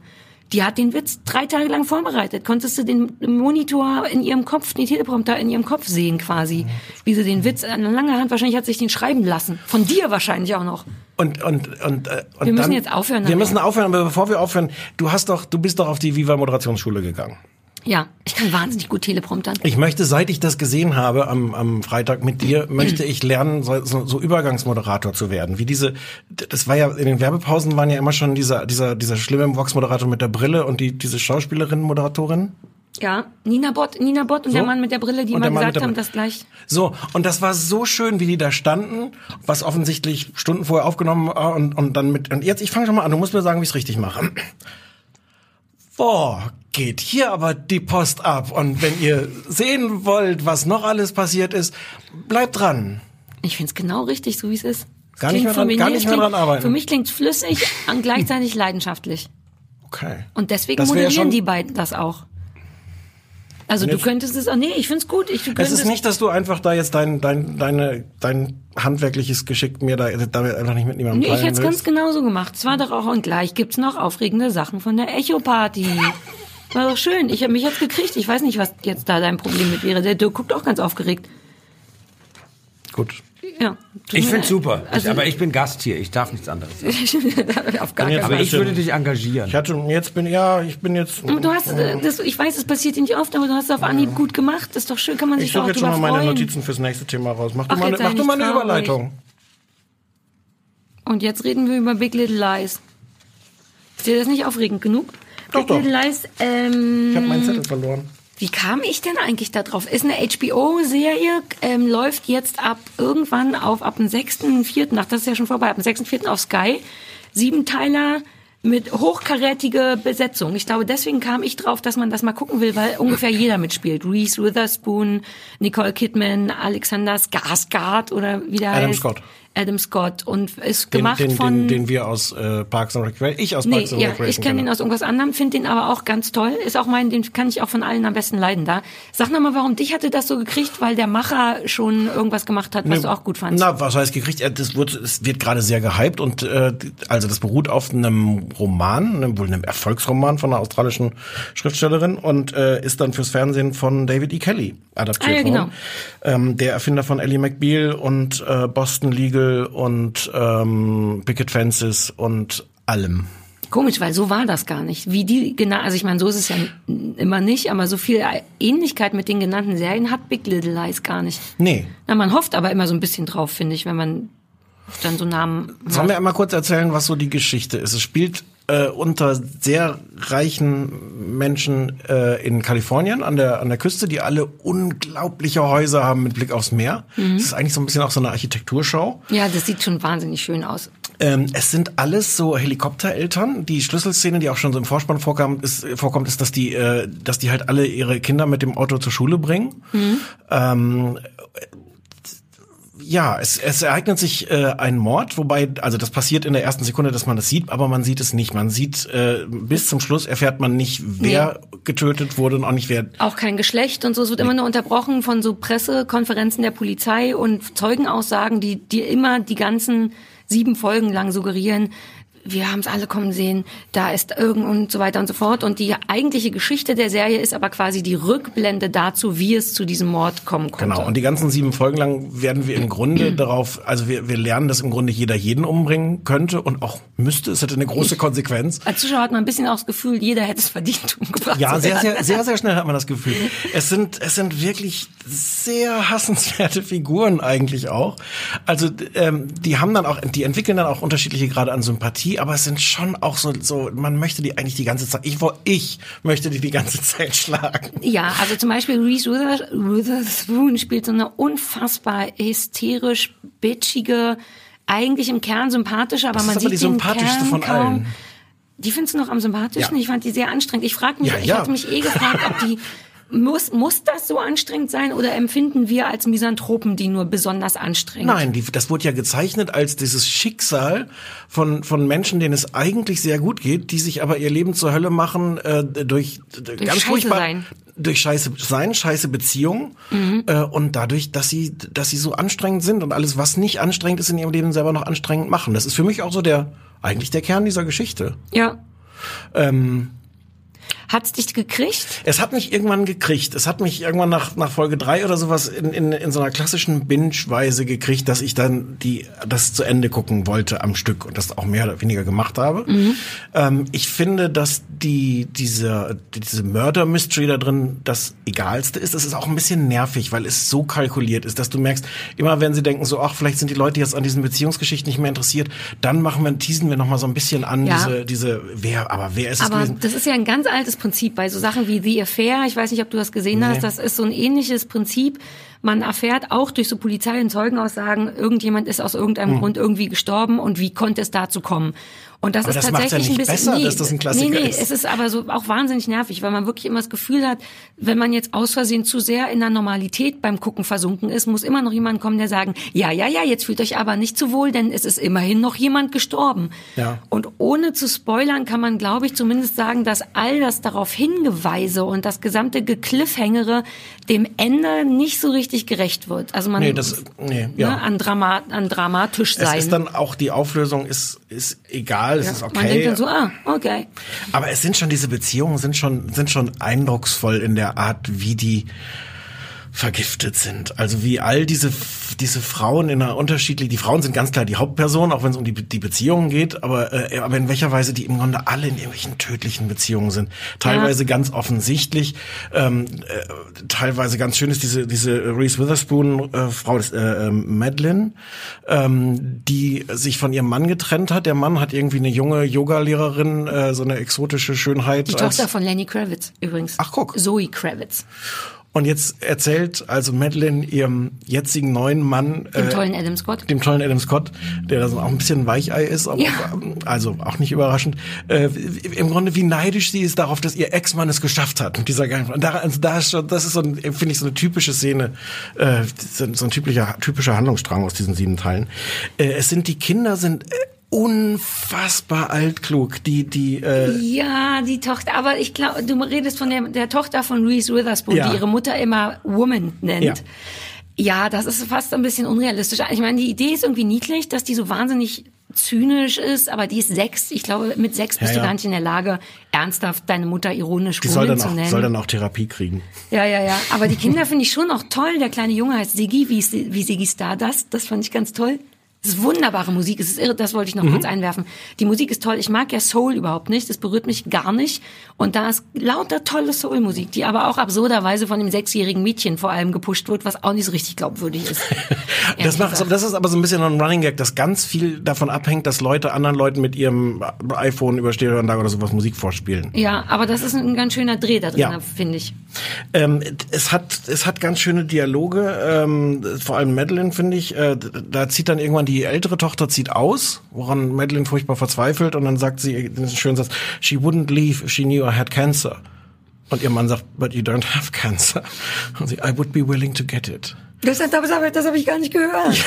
Die hat den Witz drei Tage lang vorbereitet. Konntest du den Monitor in ihrem Kopf, den Teleprompter in ihrem Kopf sehen quasi. Wie sie den Witz an langer Hand, wahrscheinlich hat sich den schreiben lassen. Von dir wahrscheinlich auch noch. Und, und, und, äh, und Wir müssen dann, jetzt aufhören Wir müssen aufhören, aber bevor wir aufhören, du hast doch, du bist doch auf die Viva Moderationsschule gegangen. Ja, ich kann wahnsinnig gut telepromptern. Ich möchte, seit ich das gesehen habe am, am Freitag mit dir, möchte ich lernen, so, so, Übergangsmoderator zu werden. Wie diese, das war ja, in den Werbepausen waren ja immer schon dieser, dieser, dieser schlimme Vox-Moderator mit der Brille und die, diese Schauspielerin-Moderatorin. Ja, Nina Bott, Nina Bott und So? der Mann mit der Brille, die mit gesagt haben, das gleich. So, und das war so schön, wie die da standen, was offensichtlich Stunden vorher aufgenommen war und, und dann mit, und jetzt, ich fange schon mal an, du musst mir sagen, wie ich es richtig mache. Boah, geht hier aber die Post ab. Und wenn ihr sehen wollt, was noch alles passiert ist, bleibt dran. Ich find's genau richtig, so wie es ist. Gar nicht mehr für dran- mich- gar nee, nicht mehr klingt- dran arbeiten. Für mich klingt's flüssig und gleichzeitig leidenschaftlich. Okay. Und deswegen ja moderieren schon- die beiden das auch. Also Und du könntest es auch, nee, ich find's gut. Ich, Es ist nicht, dass du einfach da jetzt dein, dein, deine, dein handwerkliches Geschick mir da, damit einfach nicht mit niemandem Nee, ich teilen hätte es ganz genauso gemacht. Es war doch auch, und gleich gibt's noch aufregende Sachen von der Echo-Party. War doch schön. Ich habe mich jetzt gekriegt. Ich weiß nicht, was jetzt da dein Problem mit wäre. Der Dirk guckt auch ganz aufgeregt. Gut. Ja. Ich find's super. Also, aber ich bin Gast hier. Ich darf nichts anderes sagen. auf gar keinen Aber Fall. ich würde dich engagieren. Ich hatte, jetzt bin, ja, ich bin jetzt, Du hast, äh, das, ich weiß, es passiert dir nicht oft, aber du hast es auf Anhieb gut gemacht. Das ist doch schön, kann man sich ich doch suche auch jetzt schon mal meine freuen. Notizen fürs nächste Thema raus. Mach du Ach, mal, eine- sei mach du mal eine traurig. Überleitung. Und jetzt reden wir über Big Little Lies. Ist dir das nicht aufregend genug? Doch, doch. Lies, ähm, Ich habe meinen Zettel verloren. Wie kam ich denn eigentlich da drauf? Ist eine HBO-Serie, ähm, läuft jetzt ab irgendwann auf, ab dem 6.4., ach, das ist ja schon vorbei, ab dem 6.4. auf Sky. Siebenteiler mit hochkarätige Besetzung. Ich glaube, deswegen kam ich drauf, dass man das mal gucken will, weil ungefähr jeder mitspielt. Reese Witherspoon, Nicole Kidman, Alexander Skarsgård oder wie der Adam heißt. Scott. Adam Scott. Und ist Den, gemacht den, von... den, den wir aus äh, Parks and Recreation, ich aus Nee, Parks and ja, Recreation ich kenne ihn aus irgendwas anderem, finde den aber auch ganz toll. Ist auch mein, den kann ich auch von allen am besten leiden da. Sag noch mal, warum dich hatte das so gekriegt, weil der Macher schon irgendwas gemacht hat, was du auch gut fandst. Na, was heißt gekriegt? Äh, Das wird, es wird gerade sehr gehypt und äh, also das beruht auf einem Roman, einem, wohl einem Erfolgsroman von einer australischen Schriftstellerin und äh, ist dann fürs Fernsehen von David E. Kelly adaptiert Ah, ja, genau. worden. Ähm, der Erfinder von Ellie McBeal und äh, Boston Legal und ähm, Picket Fences und allem. Komisch, weil so war das gar nicht. Wie die genau, also ich meine, so ist es ja immer nicht, aber so viel Ähnlichkeit mit den genannten Serien hat Big Little Lies gar nicht. Nee. Na, man hofft aber immer so ein bisschen drauf, finde ich, wenn man dann so Namen Sollen wir einmal kurz erzählen, was so die Geschichte ist? Es spielt äh, unter sehr reichen Menschen äh, in Kalifornien an der an der Küste, die alle unglaubliche Häuser haben mit Blick aufs Meer. Das ist eigentlich so ein bisschen auch so eine Architekturshow. Ja, das sieht schon wahnsinnig schön aus. Ähm, es sind alles so Helikoptereltern. Die Schlüsselszene, die auch schon so im Vorspann vorkam, ist, vorkommt, ist, dass die, äh, dass die halt alle ihre Kinder mit dem Auto zur Schule bringen. Ähm, ja, es, es ereignet sich äh, ein Mord, wobei, also das passiert in der ersten Sekunde, dass man das sieht, aber man sieht es nicht. Man sieht, äh, bis zum Schluss erfährt man nicht, wer getötet wurde und auch nicht wer. Auch kein Geschlecht und so. Es wird immer nur unterbrochen von so Pressekonferenzen der Polizei und Zeugenaussagen, die dir immer die ganzen sieben Folgen lang suggerieren, wir haben es alle kommen sehen, da ist irgend und so weiter und so fort. Und die eigentliche Geschichte der Serie ist aber quasi die Rückblende dazu, wie es zu diesem Mord kommen konnte. Genau, und die ganzen sieben Folgen lang werden wir im Grunde darauf, also wir, wir lernen, dass im Grunde jeder jeden umbringen könnte und auch müsste. Es hätte eine große Konsequenz. Als Zuschauer hat man ein bisschen auch das Gefühl, jeder hätte es verdient, umgebracht Ja, sehr, sehr, sehr, sehr schnell hat man das Gefühl. Es sind, es sind wirklich sehr hassenswerte Figuren eigentlich auch. Also ähm, die haben dann auch, die entwickeln dann auch unterschiedliche Grade an Sympathie, aber es sind schon auch so, so man möchte die eigentlich die ganze Zeit, ich, ich möchte die die ganze Zeit schlagen. Ja, also zum Beispiel Reese Wither- Witherspoon spielt so eine unfassbar hysterisch bitchige, eigentlich im Kern sympathische, aber Das man ist aber sieht die sympathischste Kern von kaum. allen. Die findest du noch am sympathischsten? Ja. Ich fand die sehr anstrengend. Ich frage mich, Ja, ich ja. hatte mich eh gefragt, ob die muss, muss das so anstrengend sein oder empfinden wir als Misanthropen die nur besonders anstrengend? Nein, die, das wurde ja gezeichnet als dieses Schicksal von, von Menschen, denen es eigentlich sehr gut geht, die sich aber ihr Leben zur Hölle machen äh, durch, durch ganz Scheiße furchtbar sein. durch scheiße sein, scheiße Beziehungen Mhm. äh, und dadurch, dass sie dass sie so anstrengend sind und alles, was nicht anstrengend ist in ihrem Leben, selber noch anstrengend machen. Das ist für mich auch so der eigentlich der Kern dieser Geschichte. Ja. Ähm, Hat's dich gekriegt? Es hat mich irgendwann gekriegt. Es hat mich irgendwann nach, nach Folge drei oder sowas in, in, in so einer klassischen Binge-Weise gekriegt, dass ich dann die, das zu Ende gucken wollte am Stück und das auch mehr oder weniger gemacht habe. Ähm, ich finde, dass die, diese, diese Murder-Mystery da drin das Egalste ist. Das ist auch ein bisschen nervig, weil es so kalkuliert ist, dass du merkst, immer wenn sie denken so, ach, vielleicht sind die Leute jetzt an diesen Beziehungsgeschichten nicht mehr interessiert, dann machen wir, teasen wir noch mal so ein bisschen an, Ja. diese, diese, wer, aber wer ist es Aber gewesen? das ist ja ein ganz altes Prinzip bei so Sachen wie The Affair. Ich weiß nicht, ob du das gesehen hast. Das ist so ein ähnliches Prinzip. Man erfährt auch durch so Polizei- und Zeugenaussagen, irgendjemand ist aus irgendeinem Grund irgendwie gestorben und wie konnte es dazu kommen? Und das. Aber ist das ja tatsächlich nicht ein bisschen besser, dass das ein Klassiker nee, nee, ist. es ist aber so auch wahnsinnig nervig, weil man wirklich immer das Gefühl hat, wenn man jetzt aus Versehen zu sehr in der Normalität beim Gucken versunken ist, muss immer noch jemand kommen, der sagen, ja, ja, ja, jetzt fühlt euch aber nicht zu wohl, denn es ist immerhin noch jemand gestorben. Ja. Und ohne zu spoilern kann man, glaube ich, zumindest sagen, dass all das darauf hingeweise und das gesamte Gekliffhängere dem Ende nicht so richtig gerecht wird. Also man Nee, das, nee, ja. ne, an, Drama, an dramatisch Es sein. ist dann auch die Auflösung ist ist egal, es Ja, ist Man denkt okay. dann so, ah, okay. Aber es sind schon diese Beziehungen sind schon sind schon eindrucksvoll in der Art, wie die vergiftet sind. Also wie all diese diese Frauen in einer unterschiedlichen, die Frauen sind ganz klar die Hauptperson, auch wenn es um die, die Beziehungen geht, aber, äh, aber in welcher Weise die im Grunde alle in irgendwelchen tödlichen Beziehungen sind. Teilweise ganz offensichtlich, ähm, äh, teilweise ganz schön ist diese diese Reese Witherspoon äh, Frau des, äh, ähm, Madeline, ähm, die sich von ihrem Mann getrennt hat. Der Mann hat irgendwie eine junge Yoga-Lehrerin, äh, so eine exotische Schönheit. Die Tochter von Lenny Kravitz übrigens. Ach, guck. Zoe Kravitz. Und jetzt erzählt also Madeline ihrem jetzigen neuen Mann, Dem äh, tollen Adam Scott. dem tollen Adam Scott, der da so auch ein bisschen Weichei ist, aber Ja. also auch nicht überraschend, äh, im Grunde wie neidisch sie ist darauf, dass ihr Ex-Mann es geschafft hat. Und dieser Gang, und da, also da ist schon, das ist so, finde ich, so eine typische Szene, äh, so so ein typischer, typischer Handlungsstrang aus diesen sieben Teilen. Äh, es sind, die Kinder sind äh, unfassbar altklug, die, die, äh, Ja, die Tochter, aber ich glaube, du redest von der, der Tochter von Reese Witherspoon, Ja. die ihre Mutter immer Woman nennt. Ja. Ja. das ist fast ein bisschen unrealistisch. Ich meine, die Idee ist irgendwie niedlich, dass die so wahnsinnig zynisch ist, aber die ist sechs. Ich glaube, mit sechs bist Ja, du gar nicht in der Lage, ernsthaft deine Mutter ironisch die soll dann, zu nennen. auch, soll dann auch Therapie kriegen. Ja, ja, ja. Aber die Kinder finde ich schon noch toll. Der kleine Junge heißt Siggi, wie, wie Siggi Stardust. Das fand ich ganz toll. Das ist wunderbare Musik. Es ist irre, das wollte ich noch kurz einwerfen. Die Musik ist toll. Ich mag ja Soul überhaupt nicht. Das berührt mich gar nicht. Und da ist lauter tolle Soul-Musik, die aber auch absurderweise von dem sechsjährigen Mädchen vor allem gepusht wird, was auch nicht so richtig glaubwürdig ist. Das, macht, das ist aber so ein bisschen ein Running Gag, dass ganz viel davon abhängt, dass Leute anderen Leuten mit ihrem iPhone über Stereoanlage oder sowas Musik vorspielen. Ja, aber das ist ein ganz schöner Dreh da drin, Ja. finde ich. Ähm, es hat es hat ganz schöne Dialoge, ähm, vor allem Madeline finde ich. Äh, da zieht dann irgendwann die ältere Tochter zieht aus, woran Madeline furchtbar verzweifelt und dann sagt sie den schönen Satz: She wouldn't leave if she knew I had cancer. Und ihr Mann sagt: But you don't have cancer. Und sie: I would be willing to get it. Das, das, das habe das ich gar nicht gehört.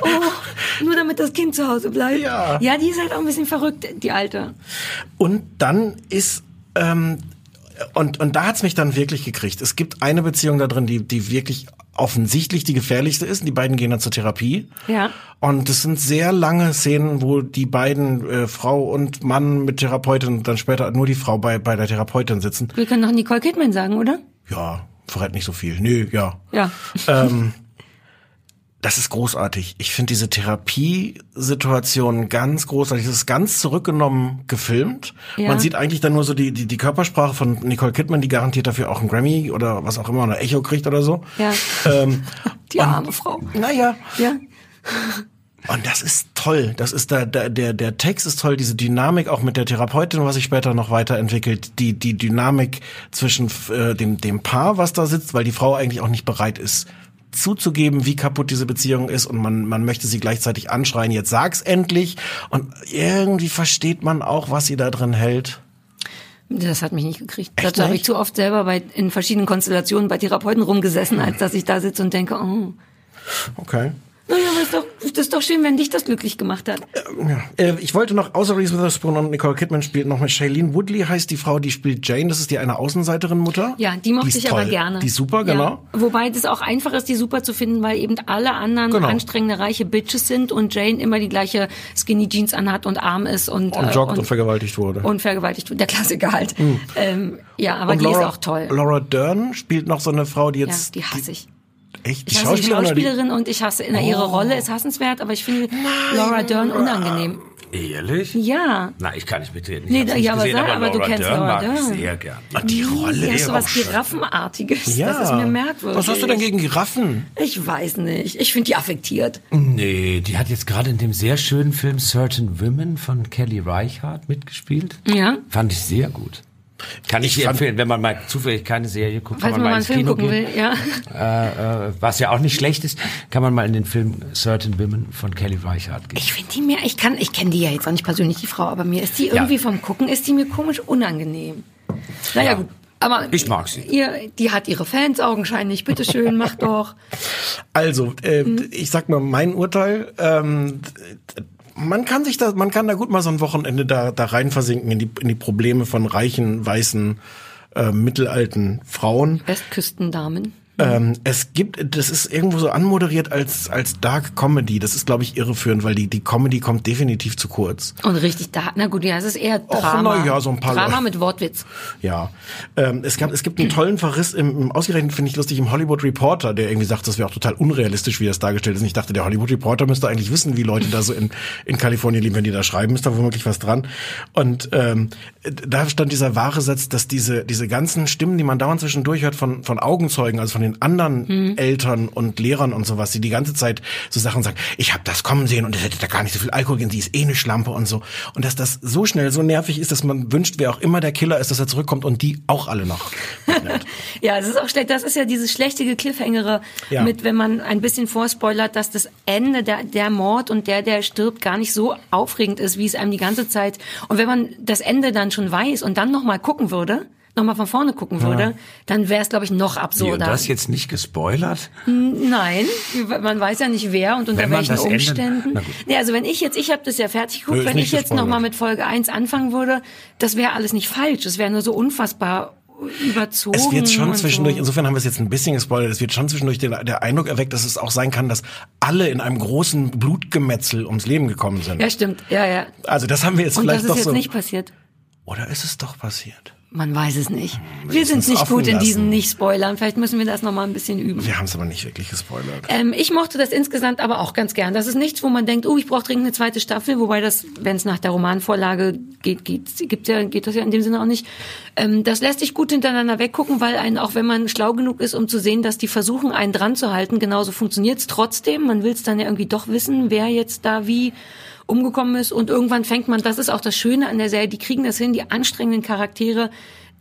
Oh, nur damit das Kind zu Hause bleibt. Ja. ja, die ist halt auch ein bisschen verrückt, die Alte. Und dann ist ähm, und und da hat's mich dann wirklich gekriegt. Es gibt eine Beziehung da drin, die die wirklich offensichtlich die gefährlichste ist. Die beiden gehen dann zur Therapie. Ja. Und es sind sehr lange Szenen, wo die beiden äh, Frau und Mann mit Therapeutin und dann später nur die Frau bei bei der Therapeutin sitzen. Wir können doch Nicole Kidman sagen, oder? Ja, verrät nicht so viel. Nö, ja. Ja. Ähm, das ist großartig. Ich finde diese Therapiesituation ganz großartig. Es ist ganz zurückgenommen gefilmt. Ja. Man sieht eigentlich dann nur so die, die, die Körpersprache von Nicole Kidman, die garantiert dafür auch einen Grammy oder was auch immer, oder Echo kriegt oder so. Ja. Ähm, Die arme Frau. naja, Ja. und das ist toll. Das ist da, da der der Text ist toll, diese Dynamik auch mit der Therapeutin, was sich später noch weiterentwickelt, die die Dynamik zwischen äh, dem dem Paar, was da sitzt, weil die Frau eigentlich auch nicht bereit ist zuzugeben, wie kaputt diese Beziehung ist und man man möchte sie gleichzeitig anschreien, jetzt sag's endlich und irgendwie versteht man auch, was sie da drin hält. Das hat mich nicht gekriegt. Echt Dazu habe ich zu oft selber bei, in verschiedenen Konstellationen bei Therapeuten rumgesessen, als dass ich da sitze und denke, oh. Okay. Naja, aber ist doch, das ist doch schön, wenn dich das glücklich gemacht hat. Ja. Äh, ich wollte noch, außer Reese Witherspoon und Nicole Kidman spielt noch mal Shailene Woodley heißt die Frau, die spielt Jane. Das ist die eine Außenseiterin-Mutter. Ja, die mochte ich aber toll. gerne. Die ist super, genau. Ja. Wobei das auch einfach ist, die super zu finden, weil eben alle anderen Genau. anstrengende reiche Bitches sind und Jane immer die gleiche Skinny Jeans anhat und arm ist und Und äh, joggt und, vergewaltigt wurde. und vergewaltigt wird. Der Klassiker halt. Ähm, ja, aber Und die ist auch toll. Laura Dern spielt noch so eine Frau, die Ja, jetzt. die hasse ich. Echt? Die Ich hasse die Schauspielerin? die- Schauspielerin und ich hasse, na, ihre Rolle ist hassenswert, aber ich finde Laura Dern unangenehm. Ehrlich? Ja. Na, ich kann nicht mitreden. Ich Nee, nicht ja, aber gesehen, sag, aber du kennst Dern Laura mag ich Dern. sehr gern. Ah, die Rolle hast ist so was schön. Giraffenartiges. Ja. Das ist mir merkwürdig. Was hast du denn gegen Giraffen? Ich weiß nicht. Ich finde die affektiert. Nee, die hat jetzt gerade in dem sehr schönen Film Certain Women von Kelly Reichardt mitgespielt. Ja. Fand ich sehr gut. Kann ich, dir fand- empfehlen, wenn man mal zufällig keine Serie guckt, kann Falls man man mal ins Film Kino gucken gehen. will, ja. Äh, äh, was ja auch nicht schlecht ist, kann man mal in den Film Certain Women von Kelly Reichardt gehen. Ich finde die mir, ich kann, ich kenne die ja jetzt auch nicht persönlich, die Frau, aber mir ist die irgendwie vom Gucken, ist die mir komisch unangenehm. Naja, Ja. gut. Aber Ich mag sie. Ihr, die hat ihre Fans augenscheinlich. Bitteschön, mach doch. Also, äh, Mhm. ich sag mal mein Urteil. Ähm, man kann sich da, man kann da gut mal so ein Wochenende da, da rein versinken in die, in die Probleme von reichen, weißen, äh, mittelalten Frauen. Westküstendamen. Ähm, es gibt, das ist irgendwo so anmoderiert als, als Dark Comedy. Das ist, glaube ich, irreführend, weil die, die Comedy kommt definitiv zu kurz. Und richtig da, na gut, ja, es ist eher Och, Drama. na ja, so ein paar Drama Leute. mit Wortwitz. Ja, ähm, es gab, es gibt einen tollen Verriss im, im ausgerechnet finde ich lustig im Hollywood Reporter, der irgendwie sagt, das wäre auch total unrealistisch, wie das dargestellt ist. Und ich dachte, der Hollywood Reporter müsste eigentlich wissen, wie Leute da so in, in Kalifornien leben, wenn die da schreiben, ist da womöglich was dran. Und ähm, da stand dieser wahre Satz, dass diese diese ganzen Stimmen, die man dauernd zwischendurch hört von von Augenzeugen, also von den anderen Eltern und Lehrern und sowas, die die ganze Zeit so Sachen sagen, ich habe das kommen sehen und es hätte da gar nicht so viel Alkohol gehen, sie ist eh eine Schlampe und so. Und dass das so schnell so nervig ist, dass man wünscht, wer auch immer der Killer ist, dass er zurückkommt und die auch alle noch. Ja, das ist auch schlecht. Das ist ja dieses schlechte Cliffhangere Ja. mit, wenn man ein bisschen vorspoilert, dass das Ende, der, der Mord und der, der stirbt, gar nicht so aufregend ist, wie es einem die ganze Zeit. Und wenn man das Ende dann schon weiß und dann nochmal gucken würde, nochmal von vorne gucken würde, dann wäre es, glaube ich, noch Wie, und absurder. das jetzt nicht gespoilert? Nein, man weiß ja nicht wer und unter welchen das Ende- Umständen. Gut. Nee, also wenn ich jetzt, ich habe das ja fertig geguckt, wenn ich jetzt nochmal mit Folge 1 anfangen würde, das wäre alles nicht falsch. Das wäre nur so unfassbar überzogen. Es wird schon zwischendurch, So. insofern haben wir es jetzt ein bisschen gespoilert, es wird schon zwischendurch den, der Eindruck erweckt, dass es auch sein kann, dass alle in einem großen Blutgemetzel ums Leben gekommen sind. Ja, stimmt. Ja, ja. Also das haben wir jetzt Und das vielleicht ist doch jetzt so. nicht passiert. Oder ist es doch passiert? Man weiß es nicht. Wir sind es nicht gut in diesen Nicht-Spoilern. Vielleicht müssen wir das nochmal ein bisschen üben. Wir haben es aber nicht wirklich gespoilert. Ähm, ich mochte das insgesamt aber auch ganz gern. Das ist nichts, wo man denkt, oh, ich brauche dringend eine zweite Staffel, wobei das, wenn es nach der Romanvorlage geht, geht, gibt ja, geht das ja in dem Sinne auch nicht. Ähm, das lässt sich gut hintereinander weggucken, weil einen, auch wenn man schlau genug ist, um zu sehen, dass die versuchen, einen dran zu halten, genauso funktioniert's trotzdem. Man will es dann ja irgendwie doch wissen, wer jetzt da wie umgekommen ist und irgendwann fängt man, das ist auch das Schöne an der Serie, die kriegen das hin, die anstrengenden Charaktere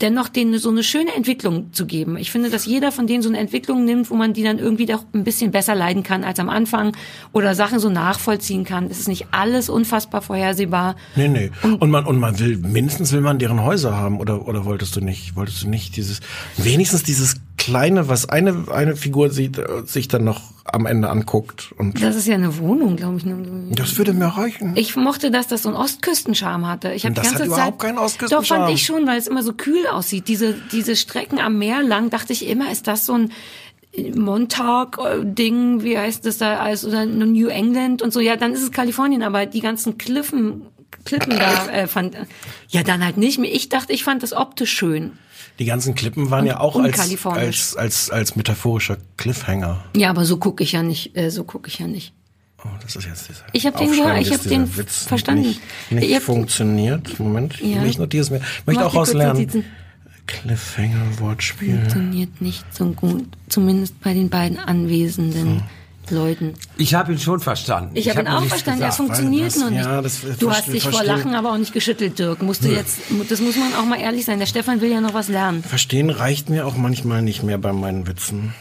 dennoch denen so eine schöne Entwicklung zu geben. Ich finde, dass jeder von denen so eine Entwicklung nimmt, wo man die dann irgendwie doch ein bisschen besser leiden kann als am Anfang oder Sachen so nachvollziehen kann. Es ist nicht alles unfassbar vorhersehbar. Nee, nee. Und man, und man will, mindestens will man deren Häuser haben, oder, oder wolltest du nicht? Wolltest du nicht dieses, wenigstens dieses kleine, was eine, eine Figur sieht, äh, sich dann noch am Ende anguckt und Das ist ja eine Wohnung, glaube ich. das würde mir reichen. Ich mochte, dass das so einen Ostküstenscharme hatte. Ich habe Das die ganze hat Zeit überhaupt keinen Doch Ostküstenscharme. fand ich schon, weil es immer so kühl aussieht. Diese diese Strecken am Meer lang dachte ich immer, ist das so ein Montauk-Ding, wie heißt das da, als oder New England und so. Ja, dann ist es Kalifornien, aber die ganzen Klippen, Klippen da äh, fand, ja dann halt nicht mehr. Ich dachte, ich fand das optisch schön. Die ganzen Klippen waren Und ja auch als, als, als, als metaphorischer Cliffhanger. Ja, aber so gucke ich ja nicht, äh, so gucke ich ja nicht. Oh, das ist jetzt dieser Ich hab den gehört, ich dass hab den Witz verstanden. Nicht, nicht Ich hab- funktioniert. Moment, Ja. ich notiere es mir. Ich möchte Mach auch die kurz auslernen. Notizen. Cliffhanger, Wortspiel. Funktioniert nicht so gut, zumindest bei den beiden anwesenden Leuten. Ich habe ihn schon verstanden. Ich habe ihn hab nur auch verstanden, er gesagt. funktioniert was- noch nicht. ja, das- du hast dich vor. Lachen aber auch nicht geschüttelt, Dirk. Musst du jetzt, das muss man auch mal ehrlich sein. Der Stefan will ja noch was lernen. Verstehen reicht mir auch manchmal nicht mehr bei meinen Witzen.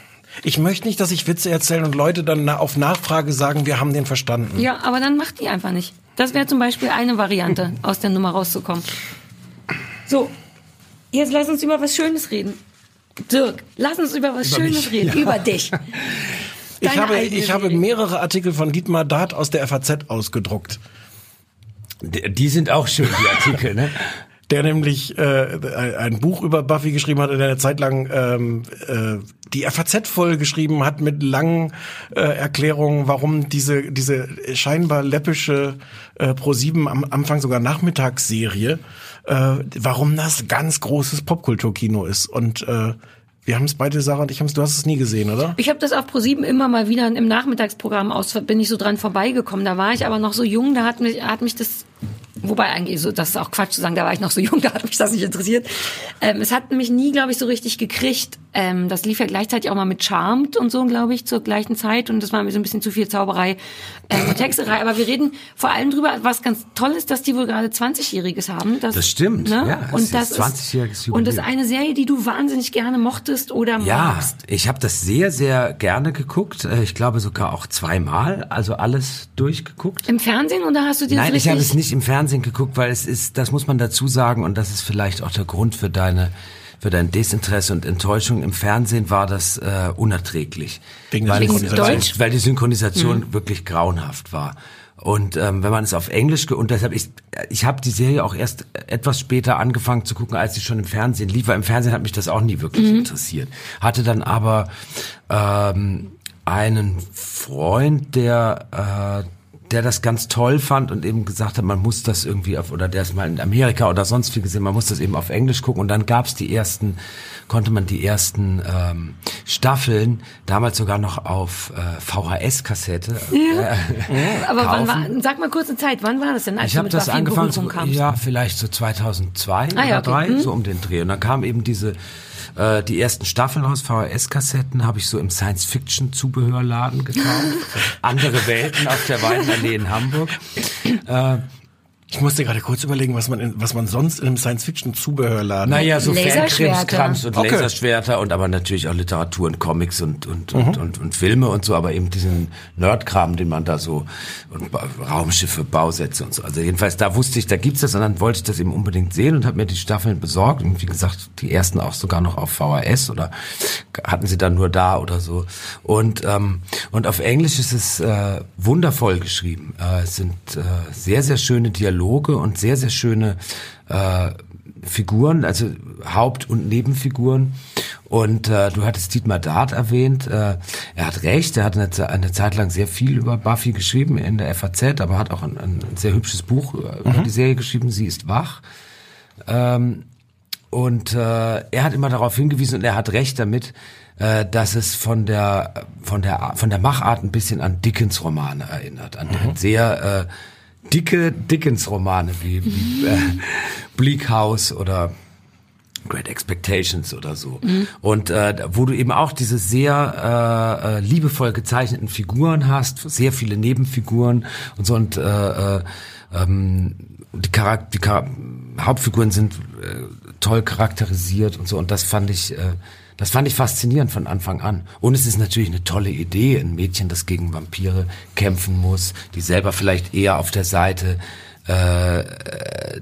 Ich möchte nicht, dass ich Witze erzähle und Leute dann auf Nachfrage sagen, wir haben den verstanden. Ja, aber dann macht die einfach nicht. Das wäre zum Beispiel eine Variante, aus der Nummer rauszukommen. So, jetzt lass uns über was Schönes reden. Dirk, lass uns über was Über Schönes mich, reden, ja. über dich. Ich habe, ich habe mehrere Artikel von Dietmar Dart aus der FAZ ausgedruckt. Die, sind auch schön, die Artikel, ne? der nämlich äh, ein Buch über Buffy geschrieben hat und der eine Zeit lang ähm, äh, die FAZ voll geschrieben hat mit langen äh, Erklärungen, warum diese diese scheinbar läppische äh, Pro7 am Anfang sogar Nachmittagsserie, äh, warum das ganz großes Popkulturkino ist und äh, wir haben es beide, Sarah und ich haben es, du hast es nie gesehen, oder? Ich habe das auf ProSieben immer mal wieder im Nachmittagsprogramm aus, bin ich so dran vorbeigekommen. Da war ich aber noch so jung, da hat mich, hat mich das, wobei eigentlich so, das ist auch Quatsch zu sagen, da war ich noch so jung, da hat mich das nicht interessiert. Ähm, es hat mich nie, glaube ich, so richtig gekriegt. Ähm, das lief ja gleichzeitig auch mal mit Charmed und so, glaube ich, zur gleichen Zeit und das war mir so ein bisschen zu viel Zauberei ähm, und Texterei. Aber wir reden vor allem drüber, was ganz toll ist, dass die wohl gerade 20-Jähriges haben. Das, Das stimmt, ja, es und ist das 20-jähriges ist, und das ist eine Serie, die du wahnsinnig gerne mochtest oder Ja, magst. ich habe das sehr, sehr gerne geguckt. Äh, Ich glaube sogar auch zweimal, also alles durchgeguckt. Im Fernsehen oder hast du dir Nein, das ich habe richtig? es nicht im Fernsehen geguckt, weil es ist, das muss man dazu sagen, und das ist vielleicht auch der Grund für deine für dein Desinteresse und Enttäuschung. Im Fernsehen war das äh, unerträglich. Wegen der weil, es- Synchronisation. weil, die Synchronisation wirklich grauenhaft war. Und ähm, wenn man es auf Englisch ge und deshalb ich ich habe die Serie auch erst etwas später angefangen zu gucken, als sie schon im Fernsehen lief. Weil im Fernsehen hat mich das auch nie wirklich interessiert. Hatte dann aber ähm, einen Freund, der äh, der das ganz toll fand und eben gesagt hat, man muss das irgendwie auf, oder der ist mal in Amerika oder sonst viel gesehen, man muss das eben auf Englisch gucken und dann gab's die ersten, konnte man die ersten ähm, Staffeln, damals sogar noch auf äh, VHS-Kassette. Äh, Aber wann kaufen. war, sag mal kurz eine Zeit, wann war das denn, als ich habe das angefangen, so, ja, vielleicht so 2002 Ah, ja, oder okay. drei, Mhm. so um den Dreh. Und dann kamen eben diese, äh, die ersten Staffeln aus VHS-Kassetten, habe ich so im Science-Fiction-Zubehörladen gekauft. Andere Welten auf der Weidenallee in Hamburg. Äh, Ich musste gerade kurz überlegen, was man in, was man sonst in einem Science-Fiction-Zubehörladen naja, so. Fankrimskrams und Okay. Laserschwerter und aber natürlich auch Literatur und Comics und und, und, und und Filme und so, aber eben diesen Nerdkram, den man da so und Ba- Raumschiffe, Bausätze und so. Also jedenfalls da wusste ich, da gibt's das und dann wollte ich das eben unbedingt sehen und habe mir die Staffeln besorgt und wie gesagt, die ersten auch sogar noch auf VHS oder hatten sie dann nur da oder so. Und ähm, und auf Englisch ist es äh, wundervoll geschrieben. Äh, es sind äh, sehr sehr schöne Dialoge und sehr sehr schöne äh, Figuren, also Haupt- und Nebenfiguren. Und äh, du hattest Dietmar Dart erwähnt. Äh, er hat recht, er hat eine, eine Zeit lang sehr viel über Buffy geschrieben in der FAZ, aber hat auch ein, ein sehr hübsches Buch über über die Serie geschrieben, Sie ist wach. Ähm, und äh, er hat immer darauf hingewiesen und er hat recht damit, äh, dass es von der von der von der Machart ein bisschen an Dickens Romane erinnert, an sehr äh, dicke Dickens Romane wie, wie äh, Bleak House oder Great Expectations oder so. Und äh, wo du eben auch diese sehr äh, äh, liebevoll gezeichneten Figuren hast, sehr viele Nebenfiguren und so. Und äh, äh, ähm, die, Charak die Char Hauptfiguren sind äh, toll charakterisiert und so. Und das fand ich äh, das fand ich faszinierend von Anfang an. Und es ist natürlich eine tolle Idee, ein Mädchen, das gegen Vampire kämpfen muss, die selber vielleicht eher auf der Seite äh,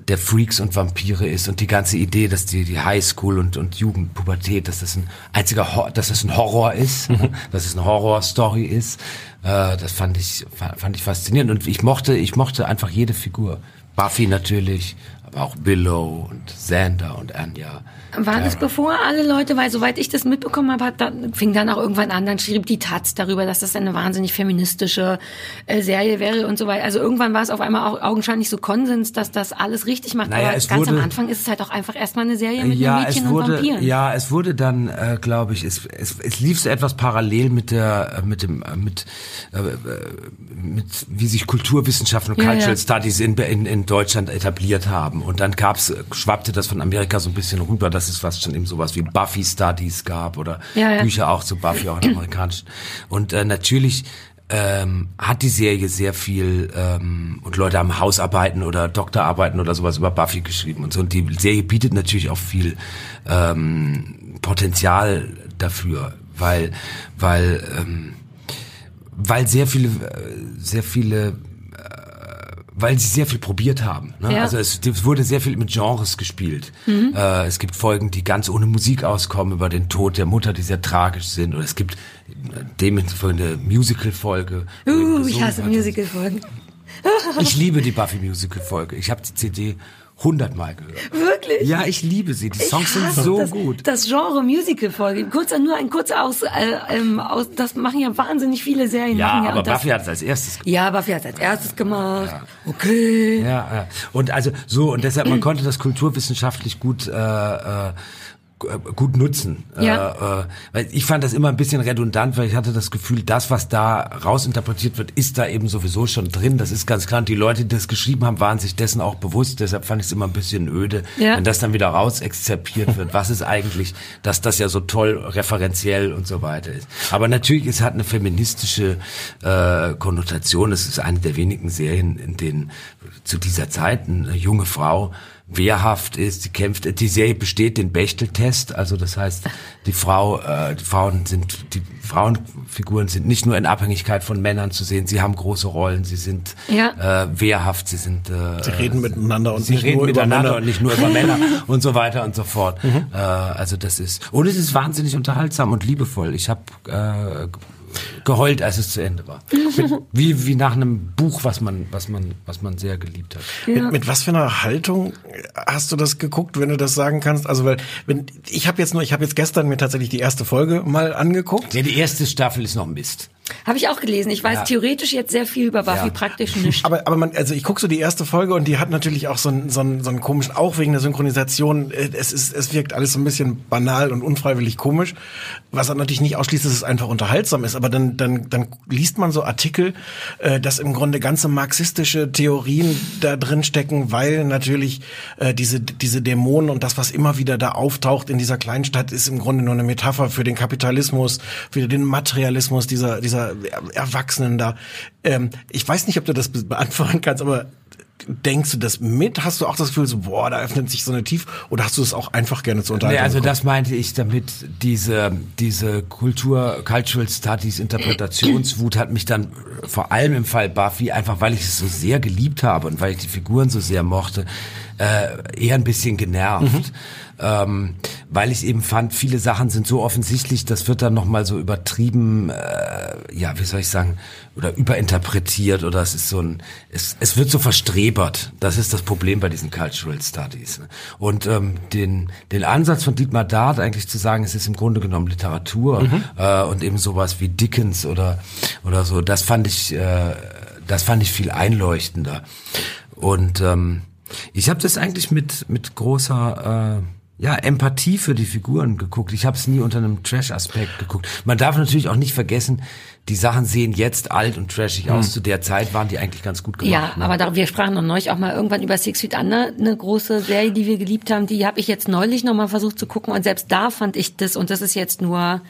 der Freaks und Vampire ist und die ganze Idee, dass die, die Highschool und, und Jugendpubertät, dass das ein einziger, Hor dass das ein Horror ist, dass es eine Horror-Story ist, äh, das fand ich, fa- fand ich faszinierend und ich mochte, ich mochte einfach jede Figur. Buffy natürlich, aber auch Willow und Xander und Anya. War das bevor alle Leute, weil soweit ich das mitbekommen habe, hat dann, fing dann auch irgendwann an, dann schrieb die Taz darüber, dass das eine wahnsinnig feministische äh, Serie wäre und so weiter. Also irgendwann war es auf einmal auch augenscheinlich so Konsens, dass das alles richtig macht. Naja, Aber ganz am wurde- Anfang ist es halt auch einfach erstmal eine Serie mit ja, einem Mädchen es wurde, und Vampiren. ja, es wurde dann, äh, glaube ich, es, es, es lief so etwas parallel mit der, äh, mit dem, äh, mit, äh, äh, mit wie sich Kulturwissenschaften und Ja, Cultural ja. Studies in, in, in Deutschland etabliert haben. Und dann gab's, schwappte das von Amerika so ein bisschen rüber, dass es was schon eben sowas wie Buffy Studies gab oder Ja, ja. Bücher auch zu Buffy, auch in amerikanischen. Und äh, natürlich ähm, hat die Serie sehr viel ähm, und Leute haben Hausarbeiten oder Doktorarbeiten oder sowas über Buffy geschrieben und so. Und die Serie bietet natürlich auch viel ähm, Potenzial dafür, weil weil ähm, weil sehr viele äh, sehr viele weil sie sehr viel probiert haben. Ne? Ja. Also es, es wurde sehr viel mit Genres gespielt. Äh, es gibt Folgen, die ganz ohne Musik auskommen über den Tod der Mutter, die sehr tragisch sind. Oder es gibt dementsprechend eine Musical-Folge. Uh, ich hasse. Musical-Folgen. Ich liebe die Buffy Musical-Folge. Ich habe die CD hundertmal gehört. Wirklich? Ja, ich liebe sie. Die Songs sind so das, gut. Das Genre Musical-Folge. Kurzer, nur ein kurzer aus, äh, ähm, aus, das machen ja wahnsinnig viele Serien. Ja, ja aber das, Buffy hat es als erstes gemacht. Ja, Buffy hat als erstes gemacht. Okay. Ja, ja. Und also so und deshalb man konnte das kulturwissenschaftlich gut äh, äh, gut nutzen. Ja. Äh, äh, weil ich fand das immer ein bisschen redundant, weil ich hatte das Gefühl, das, was da rausinterpretiert wird, ist da eben sowieso schon drin. Das ist ganz klar. Und die Leute, die das geschrieben haben, waren sich dessen auch bewusst. Deshalb fand ich es immer ein bisschen öde, Ja. wenn das dann wieder raus exzerpiert wird. Was ist eigentlich, dass das ja so toll referenziell und so weiter ist. Aber natürlich, es hat eine feministische äh, Konnotation. Es ist eine der wenigen Serien, in denen zu dieser Zeit eine junge Frau wehrhaft ist, sie kämpft. Die Serie besteht den Bechtel-Test, also das heißt, die Frau, äh, die Frauen sind, die Frauenfiguren sind nicht nur in Abhängigkeit von Männern zu sehen, sie haben große Rollen, sie sind Ja. äh, wehrhaft, sie sind äh, Sie reden miteinander und sie nicht reden nur über miteinander Männer. und nicht nur über Männer und so weiter und so fort. Äh, also das ist und es ist wahnsinnig unterhaltsam und liebevoll. Ich habe äh, geheult, als es zu Ende war. Mit, wie wie nach einem Buch, was man was man was man sehr geliebt hat. Mit, mit was für einer Haltung hast du das geguckt, wenn du das sagen kannst? Also weil wenn ich habe jetzt nur, ich habe jetzt gestern mir tatsächlich die erste Folge mal angeguckt. Ja, die erste Staffel ist noch Mist. Habe ich auch gelesen. Ich weiß Ja. theoretisch jetzt sehr viel über Buffy, Ja. praktisch nicht. Aber, aber man, also ich guck so die erste Folge und die hat natürlich auch so einen, so einen, so einen komischen, auch wegen der Synchronisation, äh, es ist, es wirkt alles so ein bisschen banal und unfreiwillig komisch, was dann natürlich nicht ausschließt, dass es einfach unterhaltsam ist, aber dann, dann, dann liest man so Artikel, äh, dass im Grunde ganze marxistische Theorien da drin stecken, weil natürlich äh, diese, diese Dämonen und das, was immer wieder da auftaucht in dieser kleinen Stadt, ist im Grunde nur eine Metapher für den Kapitalismus, für den Materialismus dieser, dieser Erwachsenen da. Ähm, ich weiß nicht, ob du das be- beantworten kannst, aber denkst du das mit? Hast du auch das Gefühl, so, boah, da öffnet sich so eine Tief? Oder hast du es auch einfach gerne zu Nee, unterhalten? also das meinte ich damit, diese, diese Kultur, Cultural Studies, Interpretationswut hat mich dann vor allem im Fall Buffy, einfach weil ich es so sehr geliebt habe und weil ich die Figuren so sehr mochte, äh, eher ein bisschen genervt. Ähm, weil ich eben fand, viele Sachen sind so offensichtlich, das wird dann nochmal so übertrieben, äh, ja, wie soll ich sagen, oder überinterpretiert oder es ist so ein, es, es wird so verstrebert. Das ist das Problem bei diesen Cultural Studies. ne? Und ähm, den, den Ansatz von Dietmar Dart eigentlich zu sagen, es ist im Grunde genommen Literatur äh, und eben sowas wie Dickens oder, oder so, das fand ich, äh, das fand ich viel einleuchtender. Und ähm, ich habe das eigentlich mit, mit großer äh, ja, Empathie für die Figuren geguckt. Ich habe es nie unter einem Trash-Aspekt geguckt. Man darf natürlich auch nicht vergessen, die Sachen sehen jetzt alt und trashig aus. Zu der Zeit waren die eigentlich ganz gut gemacht. Ja, ne? aber da, wir sprachen noch neulich auch mal irgendwann über Six Feet Under, eine große Serie, die wir geliebt haben. Die habe ich jetzt neulich noch mal versucht zu gucken und selbst da fand ich das, und das ist jetzt nur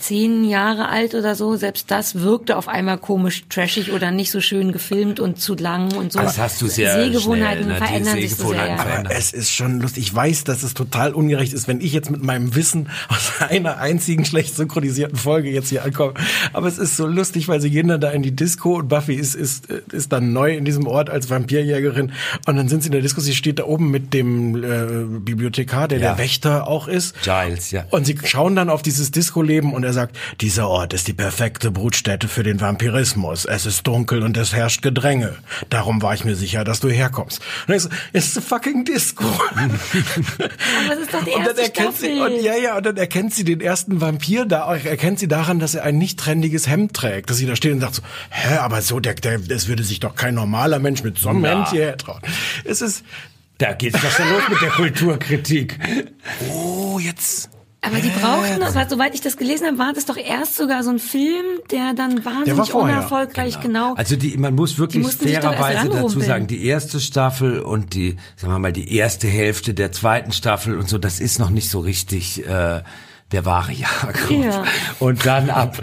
zehn Jahre alt oder so, selbst das wirkte auf einmal komisch trashig oder nicht so schön gefilmt und zu lang und so. Das hast du sehr Sehgewohnheiten schnell, ne? Verändern sich so sehr. Sehgewohnheiten Ja. Aber es ist schon lustig. Ich weiß, dass es total ungerecht ist, wenn ich jetzt mit meinem Wissen aus einer einzigen schlecht synchronisierten Folge jetzt hier ankomme. Aber es ist so lustig, weil sie gehen dann da in die Disco und Buffy ist, ist, ist dann neu in diesem Ort als Vampirjägerin. Und dann sind sie in der Disco. Sie steht da oben mit dem äh, Bibliothekar, der Ja. der Wächter auch ist. Giles, ja. Und sie schauen dann auf dieses Disco-Leben und er sagt, dieser Ort ist die perfekte Brutstätte für den Vampirismus. Es ist dunkel und es herrscht Gedränge. Darum war ich mir sicher, dass du herkommst. Und ich so, it's a fucking Disco. Aber es ist doch die und dann erste erkennt sie, Staffel. und ja, ja, und dann erkennt sie den ersten Vampir da, erkennt sie daran, dass er ein nicht trendiges Hemd trägt. Dass sie da steht und sagt so, hä, aber so, der, der, das würde sich doch kein normaler Mensch mit so einem Na. Hemd hierher trauen. Es ist, Da geht's doch schon los mit der Kulturkritik. oh, jetzt, Aber die brauchten das, weil soweit ich das gelesen habe, war das doch erst sogar so ein Film, der dann wahnsinnig vorher, unerfolgreich genau. Also die, man muss wirklich mussten sich doch erst fairerweise dazu sagen, die erste Staffel und die, sagen wir mal, die erste Hälfte der zweiten Staffel und so, das ist noch nicht so richtig, äh, der wahre Jakob. Ja. Und dann ab,